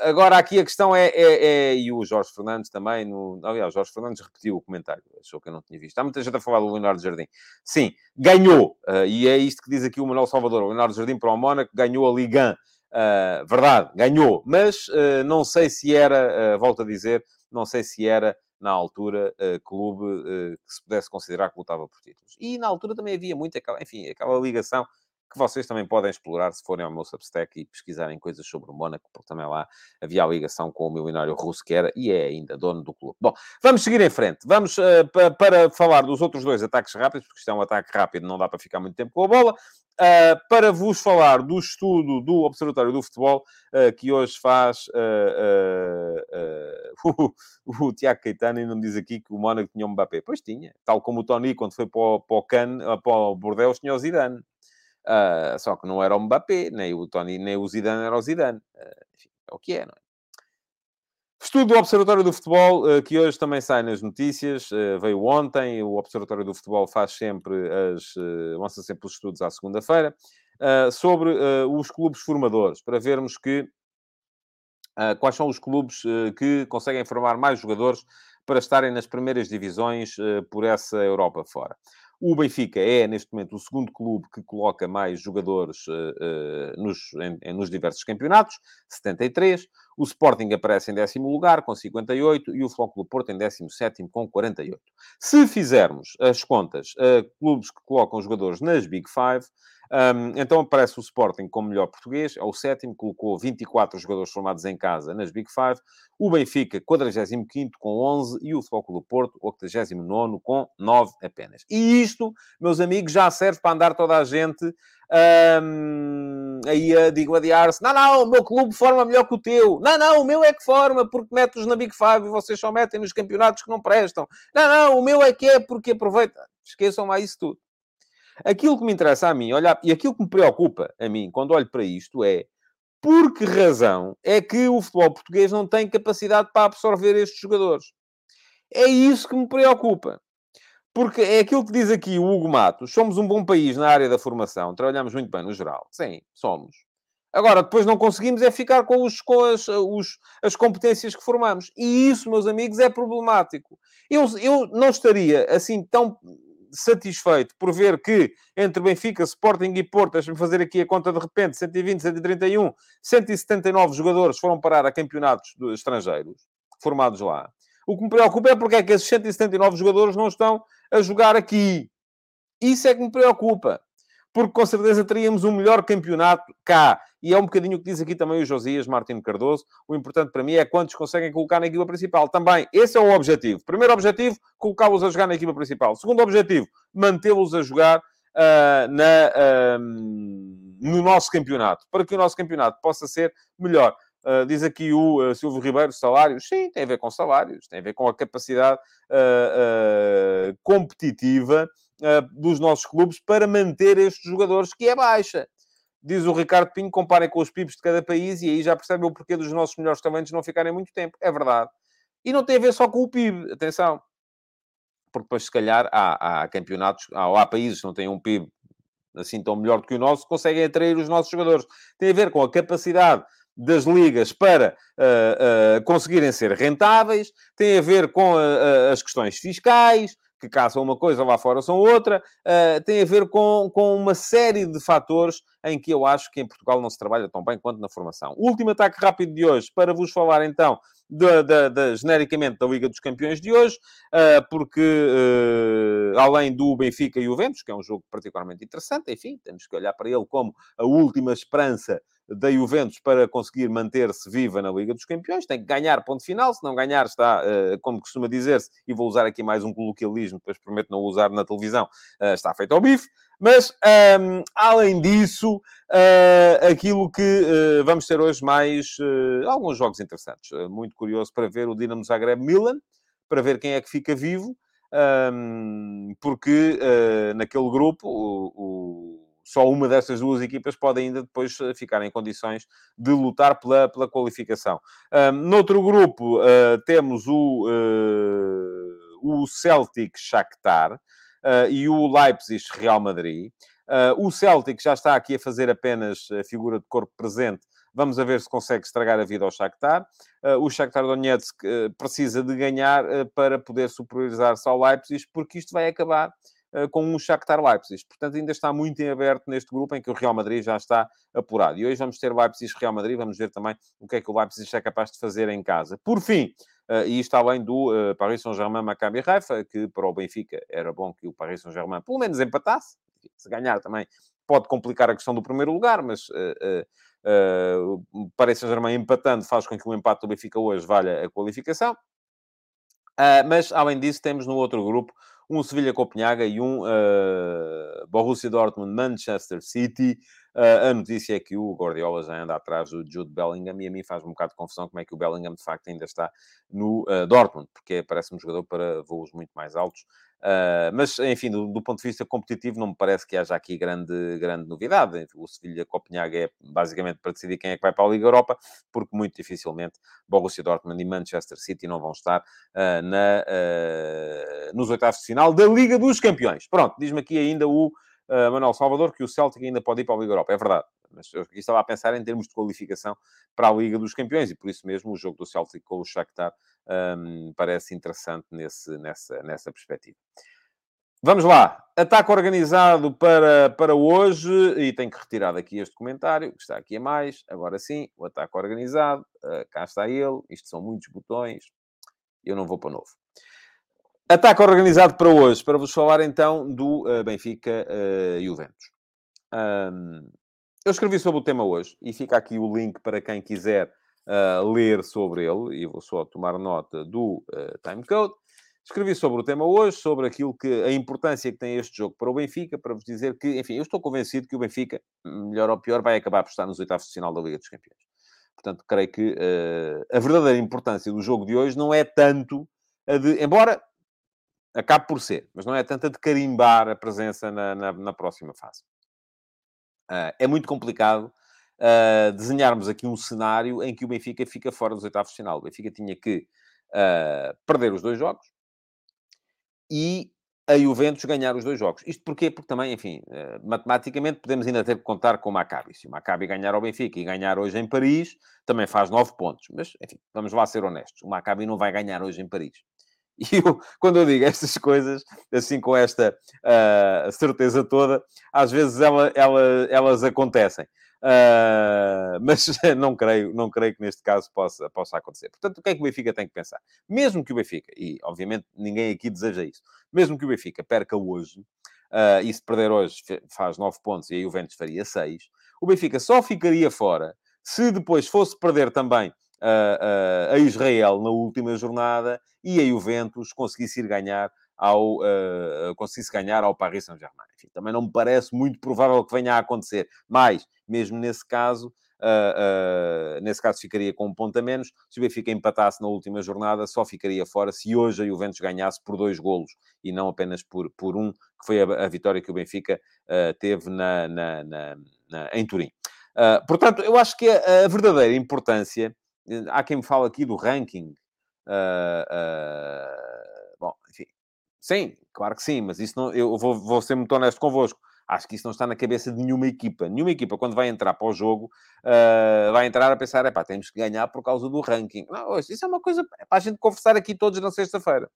agora, aqui a questão é, é, é, e o Jorge Fernandes também, no, aliás, o Jorge Fernandes repetiu o comentário, achou que eu não tinha visto. Há muita gente a falar do Leonardo Jardim. Sim, ganhou, e é isto que diz aqui o Manuel Salvador, o Leonardo Jardim para o Mónaco ganhou a Ligan. Uh, verdade, ganhou, mas uh, não sei se era, uh, volto a dizer, não sei se era na altura clube que se pudesse considerar que lutava por títulos. E na altura também havia muito aquela, enfim, aquela ligação que vocês também podem explorar se forem ao meu Substack e pesquisarem coisas sobre o Mónaco, porque também lá havia a ligação com o milionário russo, que era e é ainda dono do clube. Bom, vamos seguir em frente. Vamos uh, para falar dos outros dois ataques rápidos, porque isto é um ataque rápido, não dá para ficar muito tempo com a bola. Uh, para vos falar do estudo do Observatório do Futebol, uh, que hoje faz o, o Tiago Caetano, e não diz aqui que o Mónaco tinha um Mbappé. Pois tinha, tal como o Tony, quando foi para o, para o, Can, para o Bordeaux, tinha o Zidane. Uh, só que não era o Mbappé, nem o Tony, nem o Zidane era o Zidane. Uh, enfim, é o que é, não é? Estudo do Observatório do Futebol, uh, que hoje também sai nas notícias, veio ontem. O Observatório do Futebol faz sempre as. lança sempre os estudos à segunda-feira, sobre os clubes formadores, para vermos que. quais são os clubes que conseguem formar mais jogadores para estarem nas primeiras divisões por essa Europa fora. O Benfica é, neste momento, o segundo clube que coloca mais jogadores uh, nos, em, nos diversos campeonatos, 73. O Sporting aparece em décimo lugar, com 58, e o Flóculo Porto em 17 com 48. Se fizermos as contas, uh, clubes que colocam jogadores nas Big Five, um, então aparece o Sporting como melhor português, é o sétimo, colocou 24 jogadores formados em casa nas Big Five. O Benfica, 45 com 11 e o Flóculo Porto, 89 com 9 apenas. E isto, meus amigos, já serve para andar toda a gente um, aí a digladiar-se. Não, não, o meu clube forma melhor que o teu. Não, não, o meu é que forma porque mete-os na Big Five e vocês só metem nos campeonatos que não prestam. Não, não, o meu é que é porque aproveita. Esqueçam lá isso tudo. Aquilo que me interessa a mim, olha, e aquilo que me preocupa a mim quando olho para isto é por que razão é que o futebol português não tem capacidade para absorver estes jogadores? É isso que me preocupa. Porque é aquilo que diz aqui o Hugo Matos. Somos um bom país na área da formação. Trabalhamos muito bem no geral. Sim, somos. Agora, depois não conseguimos é ficar com, os, com as, os, as competências que formamos. E isso, meus amigos, é problemático. Eu, eu não estaria assim tão satisfeito por ver que entre Benfica, Sporting e Porto, deixa-me fazer aqui a conta de repente, 120, 131, 179 jogadores foram parar a campeonatos estrangeiros, formados lá. O que me preocupa é porque é que esses 179 jogadores não estão a jogar aqui. Isso é que me preocupa porque com certeza teríamos um melhor campeonato cá. E é um bocadinho o que diz aqui também o Josias Martins Cardoso. O importante para mim é quantos conseguem colocar na equipa principal. Também, esse é o objetivo. Primeiro objetivo, colocá-los a jogar na equipa principal. Segundo objetivo, mantê-los a jogar uh, na, uh, no nosso campeonato, para que o nosso campeonato possa ser melhor. Uh, diz aqui o uh, Silvio Ribeiro, salários. Sim, tem a ver com salários, tem a ver com a capacidade uh, competitiva dos nossos clubes para manter estes jogadores, que é baixa. Diz o Ricardo Pinho, comparem com os PIBs de cada país e aí já percebem o porquê dos nossos melhores talentos não ficarem muito tempo. É verdade. E não tem a ver só com o PIB, atenção. Porque depois, se calhar, há, há campeonatos, há, há países que não têm um PIB assim tão melhor do que o nosso, conseguem atrair os nossos jogadores. Tem a ver com a capacidade das ligas para uh, uh, conseguirem ser rentáveis, tem a ver com uh, as questões fiscais, que cá são uma coisa, lá fora são outra, tem a ver com, com uma série de fatores em que eu acho que em Portugal não se trabalha tão bem quanto na formação. Último ataque rápido de hoje, para vos falar então da, da, da, genericamente da Liga dos Campeões de hoje, uh, porque uh, além do Benfica e o Juventus, que é um jogo particularmente interessante, enfim, temos que olhar para ele como a última esperança da Juventus para conseguir manter-se viva na Liga dos Campeões, tem que ganhar ponto final, se não ganhar está, uh, como costuma dizer-se, e vou usar aqui mais um coloquialismo, depois prometo não usar na televisão, está feito ao bife. Mas, um, ehm, além disso, uh, aquilo que uh, vamos ter hoje mais uh, alguns jogos interessantes. muito curioso para ver o Dinamo Zagreb-Milan, para ver quem é que fica vivo, um, ehm, porque naquele grupo o, o, só uma dessas duas equipas pode ainda depois ficar em condições de lutar pela, pela qualificação. Um, noutro grupo temos o, o Celtic Shakhtar, uh, e o Leipzig Real Madrid. Uh, o Celtic já está aqui a fazer apenas a figura de corpo presente. Vamos a ver se consegue estragar a vida ao Shakhtar. Uh, o Shakhtar Donetsk precisa de ganhar para poder superiorizar-se ao Leipzig, porque isto vai acabar com um Shakhtar Leipzig. Portanto, ainda está muito em aberto neste grupo em que o Real Madrid já está apurado. E hoje vamos ter Leipzig-Real Madrid, vamos ver também o que é que o Leipzig é capaz de fazer em casa. Por fim, Uh, e isto além do uh, Paris Saint-Germain Maccabi Haifa, que para o Benfica era bom que o Paris Saint-Germain pelo menos empatasse. Se ganhar também pode complicar a questão do primeiro lugar, mas uh, o Paris Saint-Germain empatando faz com que o empate do Benfica hoje valha a qualificação. mas, além disso, temos no outro grupo um Sevilha-Copenhaga e um Borussia Dortmund-Manchester City. Uh, a notícia é que o Guardiola já anda atrás do Jude Bellingham e a mim faz um bocado de confusão como é que o Bellingham de facto ainda está no uh, Dortmund, porque parece um jogador para voos muito mais altos. Uh, mas, enfim, do, do, ponto de vista competitivo, não me parece que haja aqui grande, grande novidade. O Sevilha-Copenhaga é basicamente para decidir quem é que vai para a Liga Europa, porque muito dificilmente Borussia Dortmund e Manchester City não vão estar uh, na, uh, nos oitavos de final da Liga dos Campeões. Pronto, diz-me aqui ainda o uh, Manuel Salvador, que o Celtic ainda pode ir para a Liga Europa. É verdade. Mas eu estava a pensar em termos de qualificação para a Liga dos Campeões e por isso mesmo o jogo do Celtic com o Shakhtar um, parece interessante nesse, nessa, nessa perspectiva. Vamos lá. Ataque organizado para, para hoje. E tenho que retirar daqui este comentário, que está aqui a mais. Agora sim, o ataque organizado. Uh, cá está ele. Isto são muitos botões. Eu não vou para novo. Ataque organizado para hoje, para vos falar então do uh, Benfica uh, Juventus. Um, eu escrevi sobre o tema hoje e fica aqui o link para quem quiser uh, ler sobre ele, e vou só tomar nota do uh, timecode. Escrevi sobre o tema hoje, sobre aquilo que a importância que tem este jogo para o Benfica, para vos dizer que, enfim, eu estou convencido que o Benfica, melhor ou pior, vai acabar por estar nos oitavos de final da Liga dos Campeões. Portanto, creio que uh, a verdadeira importância do jogo de hoje não é tanto a de, embora Acabe por ser, mas não é tanta de carimbar a presença na, na, na próxima fase. Uh, é muito complicado uh, desenharmos aqui um cenário em que o Benfica fica fora dos oitavos de final. O Benfica tinha que uh, perder os dois jogos e a Juventus ganhar os dois jogos. Isto porquê? Porque também, enfim, matematicamente podemos ainda ter que contar com o Maccabi. Se o Maccabi ganhar ao Benfica e ganhar hoje em Paris, também faz nove pontos. Mas, enfim, vamos lá ser honestos. O Maccabi não vai ganhar hoje em Paris. E eu, quando eu digo estas coisas, assim com esta uh, certeza toda, às vezes ela, ela, elas acontecem. Uh, mas não creio, não creio que neste caso possa, possa acontecer. Portanto, o que é que o Benfica tem que pensar? Mesmo que o Benfica, e obviamente ninguém aqui deseja isso, mesmo que o Benfica perca hoje, uh, e se perder hoje faz 9 pontos e aí o Ventos faria 6, o Benfica só ficaria fora se depois fosse perder também a, Israel na última jornada e a Juventus conseguisse ir ganhar ao, uh, conseguisse ganhar ao Paris Saint-Germain. também não me parece muito provável que venha a acontecer. Mas, mesmo nesse caso, uh, uh, nesse caso ficaria com um ponto a menos. Se o Benfica empatasse na última jornada, só ficaria fora se hoje a Juventus ganhasse por dois golos e não apenas por, por um, que foi a, a vitória que o Benfica teve na, na, na em Turim. Uh, portanto, eu acho que a, a, verdadeira importância, há quem me fala aqui do ranking. Uh, uh, bom, enfim, sim, claro que sim, mas isso não, eu vou, vou ser muito honesto convosco. Acho que isso não está na cabeça de nenhuma equipa. Nenhuma equipa, quando vai entrar para o jogo, vai entrar a pensar, é pá, temos que ganhar por causa do ranking. Não, isso é uma coisa para a gente conversar aqui todos na sexta-feira.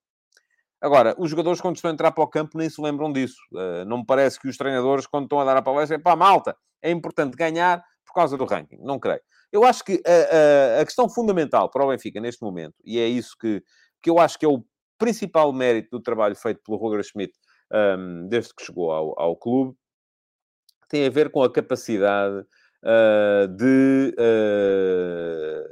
Agora, os jogadores, quando estão a entrar para o campo, nem se lembram disso. Uh, não me parece que os treinadores, quando estão a dar a palestra, é pá, malta, é importante ganhar causa do ranking. Não creio. Eu acho que a, a, a, questão fundamental para o Benfica neste momento, e é isso que, que eu acho que é o principal mérito do trabalho feito pelo Roger Schmidt um, desde que chegou ao, ao, clube, tem a ver com a capacidade uh, de, uh,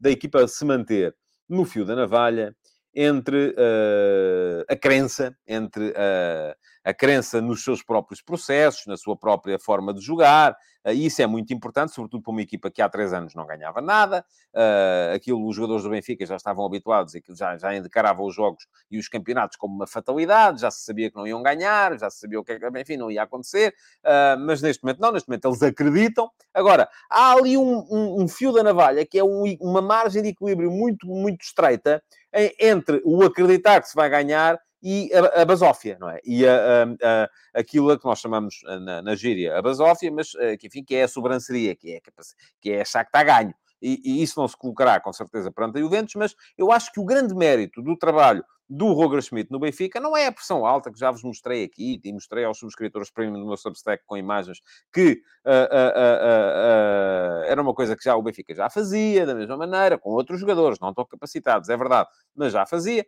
da equipa se manter no fio da navalha entre uh, a crença, entre uh, a crença nos seus próprios processos, na sua própria forma de jogar. Uh, isso é muito importante, sobretudo para uma equipa que há três anos não ganhava nada. Uh, aquilo, os jogadores do Benfica já estavam habituados e já, já encaravam os jogos e os campeonatos como uma fatalidade, já se sabia que não iam ganhar, já se sabia o que é enfim, não ia acontecer. Uh, mas neste momento não, neste momento eles acreditam. Agora, há ali um, um, um fio da navalha que é um, uma margem de equilíbrio muito, muito estreita entre o acreditar que se vai ganhar e a, a basófia, não é? E a, a, aquilo que nós chamamos na, na gíria a basófia, mas eh, que, enfim, que é a sobranceria, que é, que é achar que está ganho. E, e, isso não se colocará, com certeza, perante a Juventus, mas eu acho que o grande mérito do trabalho do Roger Schmidt no Benfica não é a pressão alta que já vos mostrei aqui e mostrei aos subscritores premium do meu Substack com imagens que uh, uh, uh, era uma coisa que já o Benfica já fazia da mesma maneira, com outros jogadores, não tão capacitados, é verdade, mas já fazia.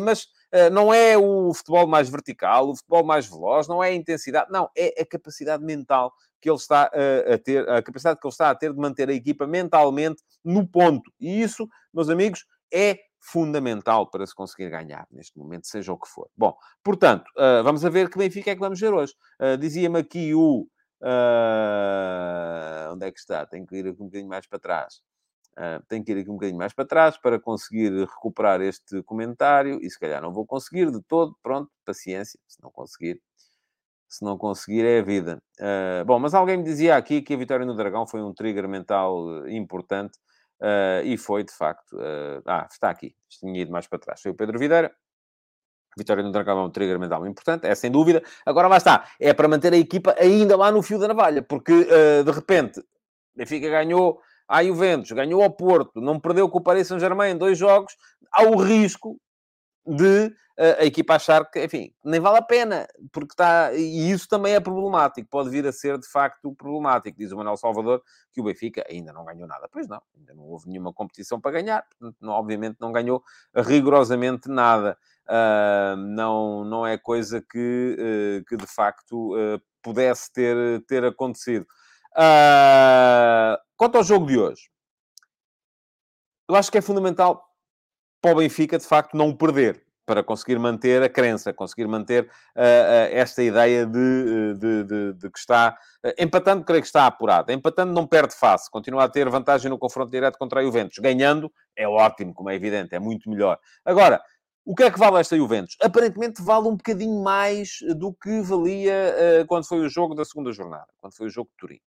mas não é o futebol mais vertical, o futebol mais veloz, não é a intensidade, não, é a capacidade mental que ele está a ter, a capacidade que ele está a ter de manter a equipa mentalmente no ponto. E isso, meus amigos, é fundamental para se conseguir ganhar neste momento, seja o que for. Bom, portanto, uh, vamos a ver que Benfica é que vamos ver hoje. Uh, Dizia-me aqui o. Uh, onde é que está? Tenho que ir aqui um bocadinho mais para trás. tenho que ir aqui um bocadinho mais para trás para conseguir recuperar este comentário e se calhar não vou conseguir de todo. Pronto, paciência, se não conseguir. Se não conseguir, é a vida. bom, mas alguém me dizia aqui que a vitória no Dragão foi um trigger mental importante Uh, e foi, de facto... Uh, ah, está aqui. Tinha ido mais para trás. Foi o Pedro Videira. Vitória no Dragão é um trigger mental importante, é sem dúvida. Agora lá está. É para manter a equipa ainda lá no fio da navalha. Porque, uh, de repente, Benfica ganhou a Juventus, ganhou ao Porto, não perdeu com o Paris Saint-Germain em dois jogos. Há o risco de a equipa achar que, enfim, nem vale a pena, porque está. E isso também é problemático, pode vir a ser de facto problemático. Diz o Manuel Salvador que o Benfica ainda não ganhou nada. Pois não, ainda não houve nenhuma competição para ganhar, portanto, não, obviamente não ganhou rigorosamente nada. Uh, não, não é coisa que, uh, que de facto uh, pudesse ter, ter acontecido. quanto ao jogo de hoje, eu acho que é fundamental para o Benfica, de facto, não perder para conseguir manter a crença, conseguir manter uh, uh, esta ideia de, de, de, de que está uh, empatando, creio que está apurado. Empatando não perde face, continua a ter vantagem no confronto direto contra a Juventus. Ganhando é ótimo, como é evidente, é muito melhor. Agora, o que é que vale esta Juventus? Aparentemente vale um bocadinho mais do que valia quando foi o jogo da segunda jornada, quando foi o jogo de Turim.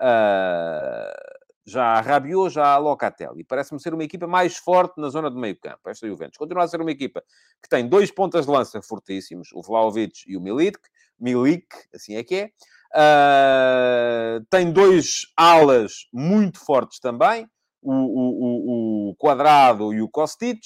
Uh, já a Rabiot, já a Locatelli. Parece-me ser uma equipa mais forte na zona do meio campo, esta Juventus. Continua a ser uma equipa que tem dois pontas de lança fortíssimos, o Vlaovic e o Milik, Milik, assim é que é. Uh, tem dois alas muito fortes também, o, o, o, o Quadrado e o Kostic,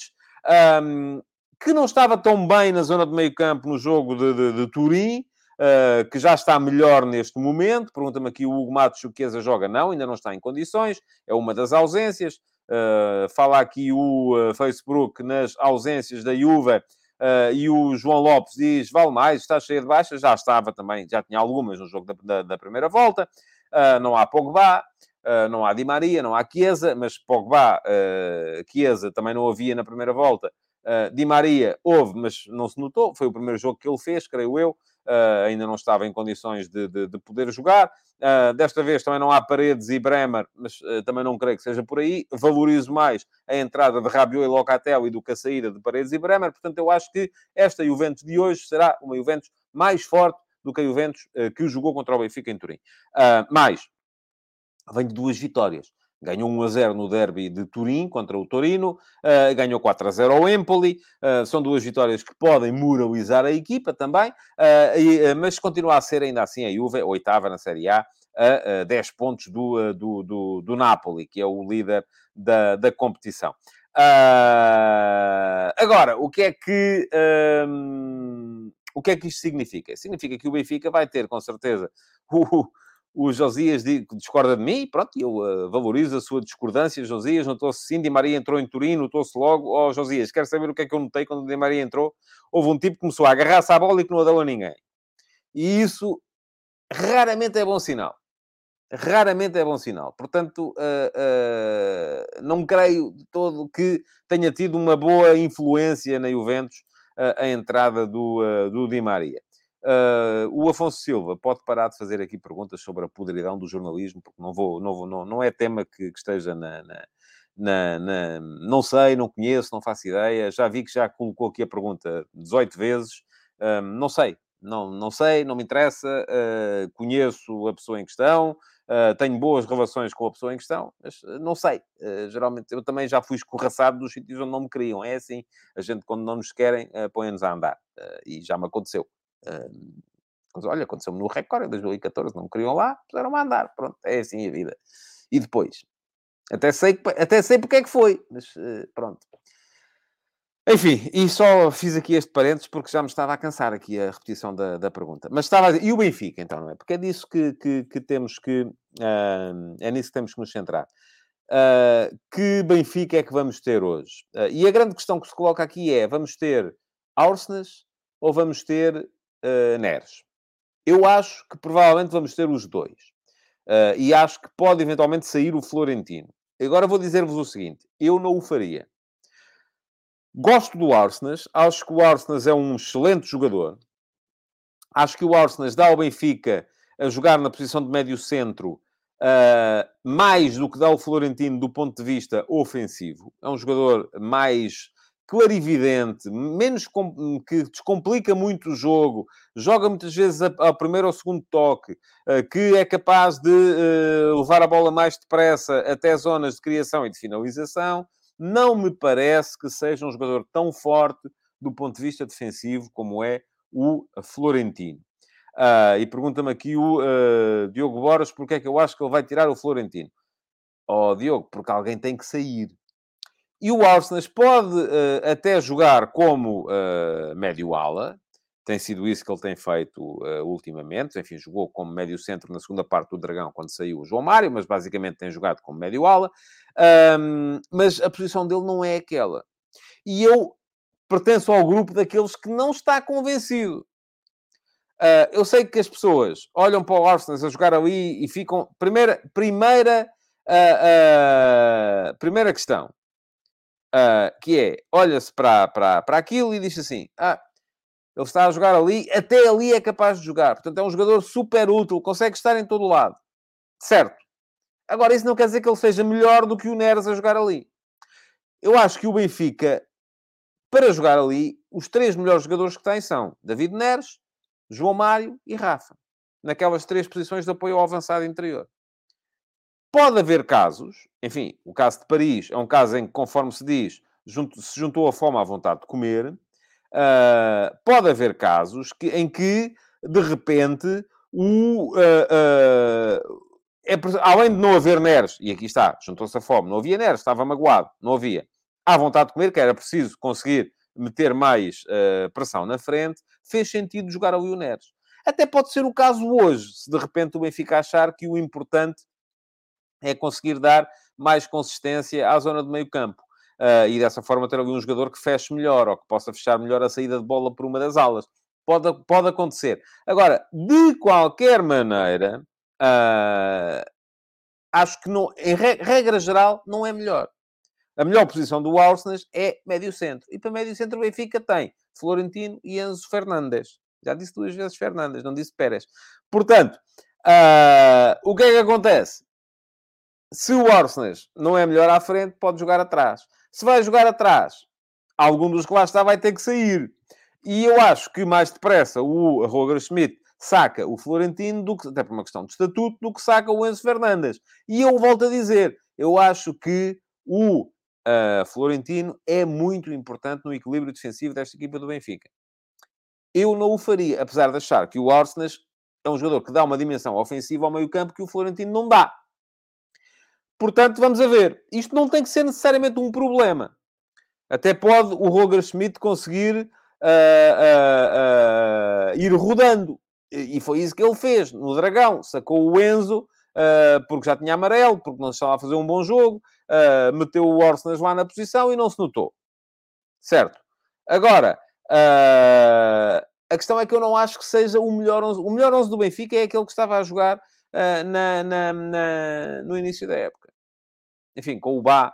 um, que não estava tão bem na zona do meio campo no jogo de, de, de Turim, uh, que já está melhor neste momento. Pergunta-me aqui o Hugo Matos, joga? Não, ainda não está em condições, é uma das ausências. Uh, fala aqui o uh, Facebook nas ausências da Juve uh, e o João Lopes diz, vale mais, está cheio de baixas, já estava também, já tinha algumas no jogo da, da, da primeira volta, não há Pogba, não há Di Maria, não há Chiesa, mas Pogba, uh, Chiesa também não havia na primeira volta, Di Maria houve, mas não se notou, foi o primeiro jogo que ele fez, creio eu, uh, ainda não estava em condições de, de, de poder jogar. Uh, desta vez também não há Paredes e Bremer, mas uh, também não creio que seja por aí. Valorizo mais a entrada de Rabiot e Locatel e do que a saída de Paredes e Bremer. Portanto, eu acho que esta Juventus de hoje será uma Juventus mais forte do que a Juventus que jogou contra o Benfica em Turim. mais, vem de duas vitórias. Ganhou 1 a 0 no derby de Turim contra o Torino, uh, ganhou 4 a 0 ao Empoli. Uh, são duas vitórias que podem moralizar a equipa também, uh, e, mas continua a ser ainda assim a Juve, oitava na Série A, a 10 pontos do, do, do, do, Napoli, que é o líder da, da competição. agora, o que é que. Um, o que é que isto significa? Significa que o Benfica vai ter, com certeza, o, o Josias discorda de mim, pronto, eu uh, valorizo a sua discordância, Josias, notou-se sim, Di Maria entrou em Turim, notou-se logo, ó oh, Josias, quero saber o que é que eu notei quando Di Maria entrou, houve um tipo que começou a agarrar-se à bola e que não a deu a ninguém. E isso raramente é bom sinal. Raramente é bom sinal. Portanto, uh, uh, não creio de todo que tenha tido uma boa influência na Juventus a entrada do, do Di Maria. Uh, o Afonso Silva pode parar de fazer aqui perguntas sobre a podridão do jornalismo, porque não vou, não, vou, não, não é tema que, que esteja na, na, na, na, Não sei, não conheço, não faço ideia. Já vi que já colocou aqui a pergunta 18 vezes. Uh, não sei, não, não sei, não me interessa. Uh, conheço a pessoa em questão, tenho boas relações com a pessoa em questão, mas não sei. geralmente eu também já fui escorraçado dos sítios onde não me queriam. É assim, a gente quando não nos querem, põe-nos a andar. e já me aconteceu. Mas olha, aconteceu-me no Record em 2014, não me queriam lá, puseram-me a andar. Pronto, é assim a vida. E depois? Até sei, até sei porque é que foi, mas uh, pronto. Enfim, e só fiz aqui este parênteses porque já me estava a cansar aqui a repetição da, da pergunta. Mas estava a dizer, e o Benfica, então, não é? Porque é disso que, que, que temos que... Uh, é nisso que temos que nos centrar. Uh, que Benfica é que vamos ter hoje? Uh, e a grande questão que se coloca aqui é, vamos ter Arsenas ou vamos ter uh, Neres. Eu acho que provavelmente vamos ter os dois. Uh, e acho que pode eventualmente sair o Florentino. Agora vou dizer-vos o seguinte: eu não o faria. Gosto do Arsenal, acho que o Arsenal é um excelente jogador. Acho que o Arsenal dá ao Benfica a jogar na posição de médio centro uh, mais do que dá o Florentino do ponto de vista ofensivo. É um jogador mais clarividente, menos que descomplica muito o jogo, joga muitas vezes ao primeiro ou segundo toque, eh, que é capaz de eh, levar a bola mais depressa até zonas de criação e de finalização, não me parece que seja um jogador tão forte do ponto de vista defensivo como é o Florentino. Uh, e pergunta-me aqui o uh, Diogo Boras porque é que eu acho que ele vai tirar o Florentino. Oh, Diogo, porque alguém tem que sair. E o Arsenal pode uh, até jogar como uh, médio-ala, tem sido isso que ele tem feito uh, ultimamente. Enfim, jogou como médio-centro na segunda parte do Dragão, quando saiu o João Mário, mas basicamente tem jogado como médio-ala. Um, mas a posição dele não é aquela. E eu pertenço ao grupo daqueles que não está convencido. Uh, eu sei que as pessoas olham para o Arsenal a jogar ali e ficam... Primeira, primeira, uh, primeira questão uh, que é, olha-se para, para, para aquilo e diz assim, ah, ele está a jogar ali, até ali é capaz de jogar. Portanto, é um jogador super útil, consegue estar em todo lado. Certo. Agora, isso não quer dizer que ele seja melhor do que o Neres a jogar ali. Eu acho que o Benfica, para jogar ali, os três melhores jogadores que tem são David Neres, João Mário e Rafa. Naquelas três posições de apoio ao avançado interior. Pode haver casos, enfim, o caso de Paris é um caso em que, conforme se diz, junto, se juntou a fome à vontade de comer. Uh, pode haver casos que, em que, de repente, o, uh, uh, é, além de não haver Neres, e aqui está, juntou-se a fome, não havia Neres, estava magoado, não havia. À vontade de comer, que era preciso conseguir meter mais pressão na frente, fez sentido jogar ali o Neres. Até pode ser o caso hoje, se de repente o Benfica achar que o importante é conseguir dar mais consistência à zona de meio campo. Uh, e dessa forma ter ali um jogador que feche melhor ou que possa fechar melhor a saída de bola por uma das alas. Pode, pode acontecer. Agora, de qualquer maneira, uh, acho que não, em regra geral não é melhor. A melhor posição do Arsenal é médio-centro. E para médio-centro o Benfica tem Florentino e Enzo Fernandes. Já disse duas vezes Fernandes, não disse Pérez. Portanto, uh, o que é que acontece? Se o Arsenal não é melhor à frente, pode jogar atrás. Se vai jogar atrás, algum dos que lá está vai ter que sair. E eu acho que mais depressa o Roger Schmidt saca o Florentino, do que, até por uma questão de estatuto, do que saca o Enzo Fernandes. E eu volto a dizer, eu acho que o uh, Florentino é muito importante no equilíbrio defensivo desta equipa do Benfica. Eu não o faria, apesar de achar que o Arsenas é um jogador que dá uma dimensão ofensiva ao meio-campo que o Florentino não dá. Portanto, vamos a ver. Isto não tem que ser necessariamente um problema. Até pode o Roger Schmidt conseguir uh, uh, uh, ir rodando. E foi isso que ele fez no Dragão. Sacou o Enzo, porque já tinha amarelo, porque não estava a fazer um bom jogo, meteu o Orsenas lá na posição e não se notou. Certo? Agora, a questão é que eu não acho que seja o melhor 11. O melhor 11 do Benfica é aquele que estava a jogar na, na, na, no início da época. Enfim, com o Bá,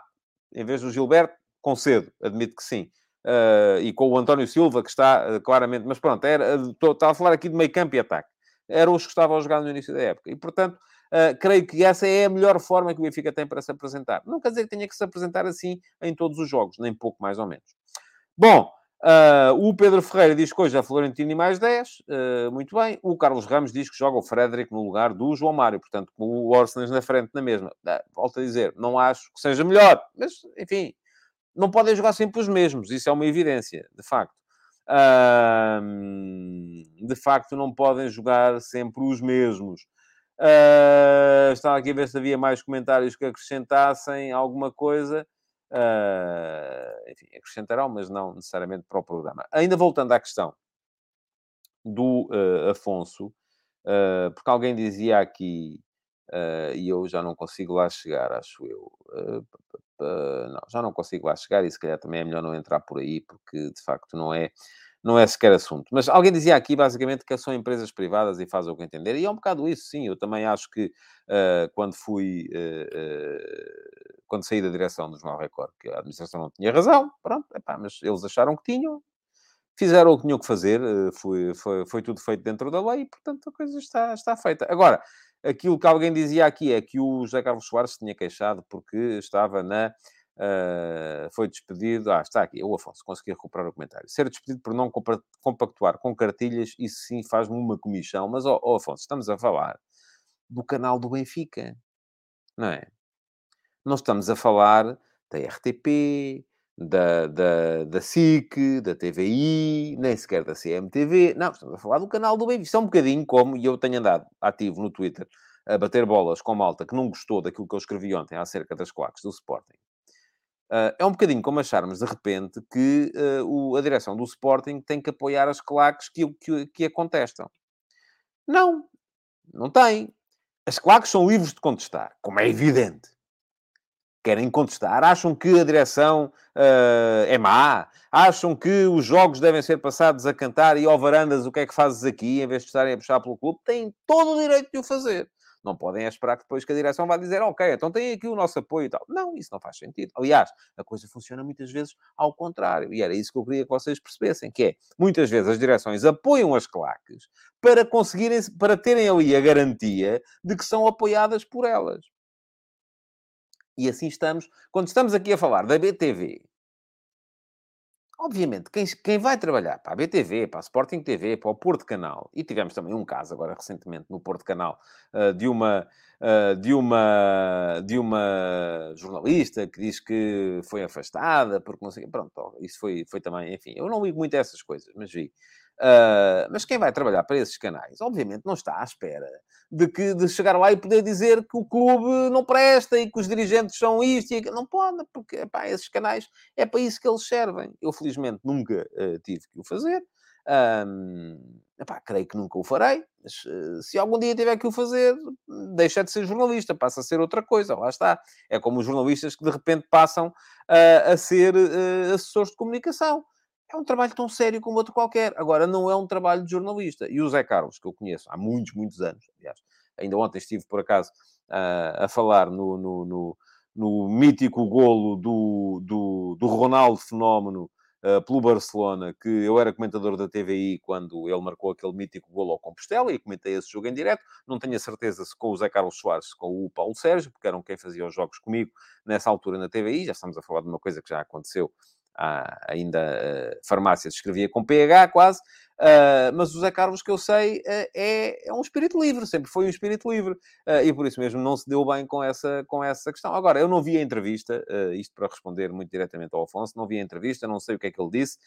em vez do Gilberto, concedo, admito que sim. Uh, e com o António Silva, que está uh, claramente... Mas pronto, era, estou, estava a falar aqui de meio campo e ataque. Eram os que estavam a jogar no início da época. E, portanto, uh, creio que essa é a melhor forma que o Benfica tem para se apresentar. Não quer dizer que tenha que se apresentar assim em todos os jogos, nem pouco mais ou menos. Bom, Uh, o Pedro Ferreira diz que hoje é Florentino e mais 10. Uh, muito bem. O Carlos Ramos diz que joga o Frederic no lugar do João Mário. Portanto, com o Orsenas na frente, na mesma. Uh, volto a dizer, não acho que seja melhor. Mas, enfim, não podem jogar sempre os mesmos. Isso é uma evidência, de facto. de facto, não podem jogar sempre os mesmos. Uh, estava aqui a ver se havia mais comentários que acrescentassem alguma coisa. Uh, enfim, acrescentarão, mas não necessariamente para o programa. Ainda voltando à questão do uh, Afonso, uh, porque alguém dizia aqui, e eu já não consigo lá chegar, acho eu. não, já não consigo lá chegar e se calhar também é melhor não entrar por aí, porque de facto não é não é sequer assunto. Mas alguém dizia aqui, basicamente, que são empresas privadas e faz o que entender. E é um bocado isso, sim. Eu também acho que uh, quando fui... Uh, uh, quando saí da direção do Jornal Record, que a administração não tinha razão, pronto, epá, mas eles acharam que tinham, fizeram o que tinham que fazer, foi, foi, foi tudo feito dentro da lei e, portanto, a coisa está, está feita. Agora, aquilo que alguém dizia aqui é que o José Carlos Soares tinha queixado porque estava na Uh, foi despedido. Ah, está aqui, o Afonso, consegui recuperar o comentário. Ser despedido por não compactuar com cartilhas, isso sim faz-me uma comissão. Mas, ó oh, oh, Afonso, estamos a falar do canal do Benfica, não é? Não estamos a falar da RTP, da, da, da SIC, da TVI, nem sequer da CMTV. Não, estamos a falar do canal do Benfica. Isto é um bocadinho como, e eu tenho andado ativo no Twitter, a bater bolas com malta que não gostou daquilo que eu escrevi ontem acerca das claques do Sporting. Uh, é um bocadinho como acharmos, de repente, que uh, o, a direção do Sporting tem que apoiar as claques que, que, que a contestam. Não, não tem. As claques são livres de contestar, como é evidente. Querem contestar, acham que a direção uh, é má, acham que os jogos devem ser passados a cantar e ao varandas o que é que fazes aqui, em vez de estarem a puxar pelo clube, têm todo o direito de o fazer. Não podem esperar que depois que a direção vá dizer, ok, então tem aqui o nosso apoio e tal. Não, isso não faz sentido. Aliás, a coisa funciona muitas vezes ao contrário. E era isso que eu queria que vocês percebessem, que é, muitas vezes as direções apoiam as claques para conseguirem, para terem ali a garantia de que são apoiadas por elas. E assim estamos, quando estamos aqui a falar da BTV, Obviamente, quem, quem vai trabalhar para a BTV, para a Sporting TV, para o Porto Canal, e tivemos também um caso agora recentemente no Porto Canal uh, de uma uh, de uma de uma jornalista que diz que foi afastada porque não sei, pronto, isso foi foi também, enfim, eu não ligo muito a essas coisas, mas vi. Uh, mas quem vai trabalhar para esses canais, obviamente, não está à espera de, que, de chegar lá e poder dizer que o clube não presta e que os dirigentes são isto e aquilo. Não pode, porque epá, esses canais é para isso que eles servem. Eu, felizmente, nunca uh, tive que o fazer. Um, epá, creio que nunca o farei, mas uh, se algum dia tiver que o fazer, deixa de ser jornalista, passa a ser outra coisa, lá está. É como os jornalistas que de repente passam uh, a ser uh, assessores de comunicação é um trabalho tão sério como outro qualquer. Agora, não é um trabalho de jornalista. E o Zé Carlos, que eu conheço há muitos, muitos anos, aliás, ainda ontem estive, por acaso, uh, a falar no, no, no, no, mítico golo do, do, do Ronaldo Fenómeno uh, pelo Barcelona, que eu era comentador da TVI quando ele marcou aquele mítico golo ao Compostela e comentei esse jogo em direto. Não tenho a certeza se com o Zé Carlos Soares, com o Paulo Sérgio, porque eram quem fazia os jogos comigo nessa altura na TVI. Já estamos a falar de uma coisa que já aconteceu há ainda uh, farmácia se escrevia com PH quase, Uh, mas o Zé Carlos, que eu sei, uh, é, é, um espírito livre, sempre foi um espírito livre. E por isso mesmo não se deu bem com essa, com essa questão. Agora, eu não vi a entrevista, isto para responder muito diretamente ao Afonso, não vi a entrevista, não sei o que é que ele disse.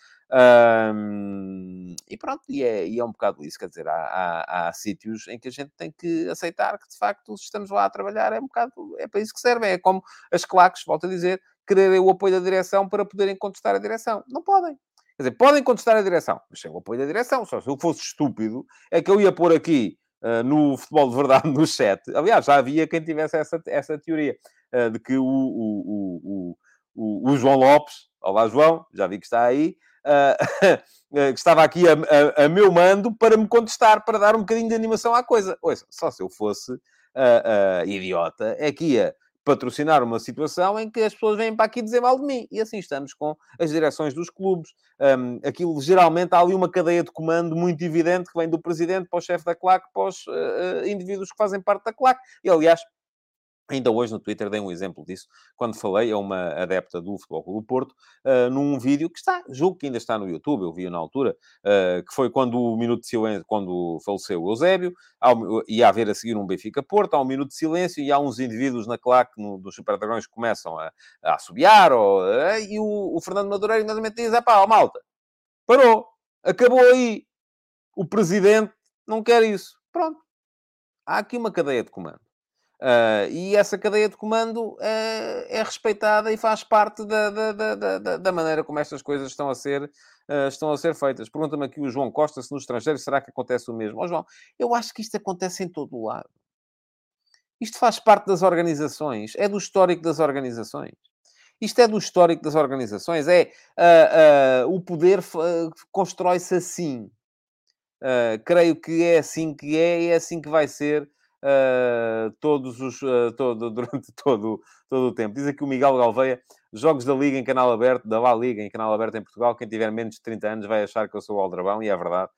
e pronto, e é, e é um bocado isso. Quer dizer, há, há, há, sítios em que a gente tem que aceitar que, de facto, se estamos lá a trabalhar, é um bocado, é para isso que serve. É como as claques, volto a dizer, quererem o apoio da direção para poderem contestar a direção. Não podem. Quer dizer, podem contestar a direção, mas sem o apoio da direção. Só se eu fosse estúpido, é que eu ia pôr aqui uh, no futebol de verdade no chat. Aliás, já havia quem tivesse essa, essa teoria uh, de que o, o, o, o, João Lopes, olá João, já vi que está aí, uh, que estava aqui a, a, a, meu mando para me contestar, para dar um bocadinho de animação à coisa. Ouça, só se eu fosse idiota, é que ia patrocinar uma situação em que as pessoas vêm para aqui dizer mal de mim. E assim estamos com as direções dos clubes. Um, aquilo, geralmente, há ali uma cadeia de comando muito evidente que vem do presidente para o chefe da claque, para os uh, indivíduos que fazem parte da claque. E, aliás, Ainda hoje no Twitter dei um exemplo disso, quando falei a uma adepta do Futebol Clube do Porto, uh, num vídeo que está, julgo que ainda está no YouTube, eu vi na altura, uh, que foi quando o minuto de silêncio, quando faleceu o Eusébio, ao, ia haver a seguir um Benfica-Porto, há um minuto de silêncio e há uns indivíduos na claque no, dos Super Dragões que começam a, a assobiar, ou, uh, e o, o, Fernando Madureira imediatamente diz, pá, ó, malta, parou, acabou aí, o Presidente não quer isso. Pronto. Há aqui uma cadeia de comando. Uh, e essa cadeia de comando uh, é respeitada e faz parte da, da, da, da, maneira como estas coisas estão a ser, uh, estão a ser feitas. Pergunta-me aqui o João Costa se no estrangeiro será que acontece o mesmo. Oh, João, eu acho que isto acontece em todo o lado. Isto faz parte das organizações, é do histórico das organizações. Isto é do histórico das organizações, é o poder constrói-se assim. creio que é assim que é e é assim que vai ser uh, todos os, uh, todo, durante todo, todo o tempo. Diz aqui o Miguel Galveia, jogos da Liga em canal aberto, da La Liga em canal aberto em Portugal, quem tiver menos de 30 anos vai achar que eu sou o Aldrabão, e é verdade.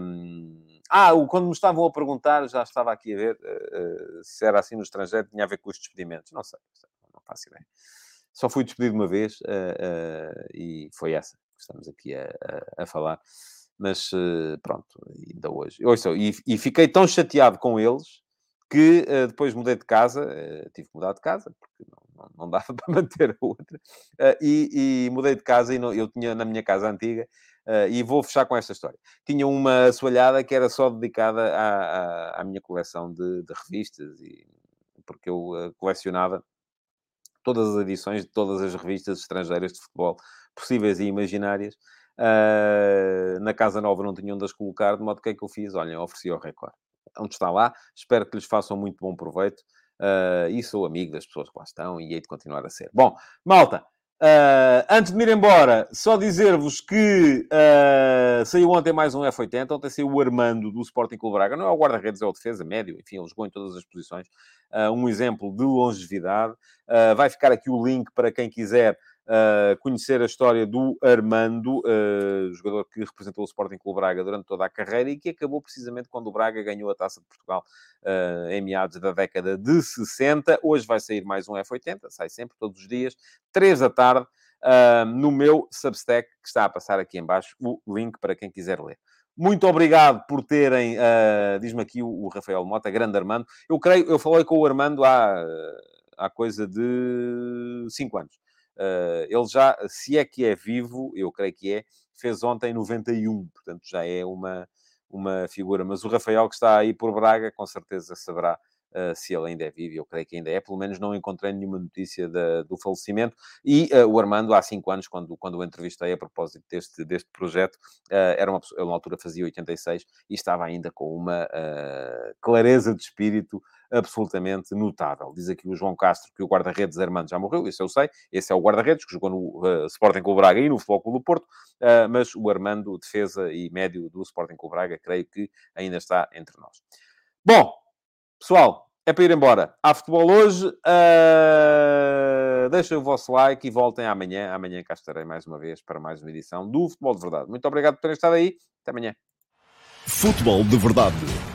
Um... Ah, quando me estavam a perguntar, já estava aqui a ver uh, se era assim no estrangeiro, tinha a ver com os despedimentos. Não sei, não faço ideia. Só fui despedido uma vez e foi essa que estamos aqui a, a, a falar mas pronto, ainda hoje. Ouçam, e, e fiquei tão chateado com eles que uh, depois mudei de casa, uh, tive que mudar de casa, porque não, não, não dava para manter a outra, uh, e, e, mudei de casa e não, eu tinha na minha casa antiga, e vou fechar com esta história. Tinha uma assoalhada que era só dedicada à, à, à minha coleção de, de, revistas, e, porque eu colecionava todas as edições de todas as revistas estrangeiras de futebol possíveis e imaginárias. na Casa Nova não tinha onde as colocar, de modo que é que eu fiz? Olha, ofereci ao Record onde está lá. Espero que lhes façam muito bom proveito. Uh, e sou amigo das pessoas que lá estão e hei de continuar a ser. Bom, malta, uh, antes de me ir embora, só dizer-vos que uh, saiu ontem mais um F80. Ontem saiu o Armando do Sporting Clube Braga. Não é o guarda-redes, é o defesa médio. Enfim, ele jogou em todas as posições. um exemplo de longevidade. vai ficar aqui o link para quem quiser uh, conhecer a história do Armando, uh, jogador que representou o Sporting Clube Braga durante toda a carreira e que acabou precisamente quando o Braga ganhou a Taça de Portugal uh, em meados da década de 60. Hoje vai sair mais um F80, sai sempre, todos os dias, 3 da tarde, no meu Substack, que está a passar aqui embaixo o link para quem quiser ler. Muito obrigado por terem, diz-me aqui o, o, Rafael Mota, grande Armando. Eu creio, eu falei com o Armando há, há coisa de 5 anos. Uh, ele já, se é que é vivo, eu creio que é, fez ontem 91, portanto já é uma, uma figura. Mas o Rafael que está aí por Braga, com certeza saberá uh, se ele ainda é vivo, eu creio que ainda é, pelo menos não encontrei nenhuma notícia do falecimento. E uh, o Armando, há cinco anos, quando, quando o entrevistei a propósito deste, deste projeto, era uma na altura fazia 86 e estava ainda com uma clareza de espírito absolutamente notável. Diz aqui o João Castro que o guarda-redes Armando já morreu, isso eu sei. Esse é o guarda-redes que jogou no uh, Sporting Clube Braga e no Futebol do Porto, uh, mas o Armando, defesa e médio do Sporting Clube Braga, creio que ainda está entre nós. Bom, pessoal, é para ir embora. Há futebol hoje. Uh, deixem o vosso like e voltem amanhã. Amanhã cá estarei mais uma vez para mais uma edição do Futebol de Verdade. Muito obrigado por terem estado aí. Até amanhã. Futebol de Verdade.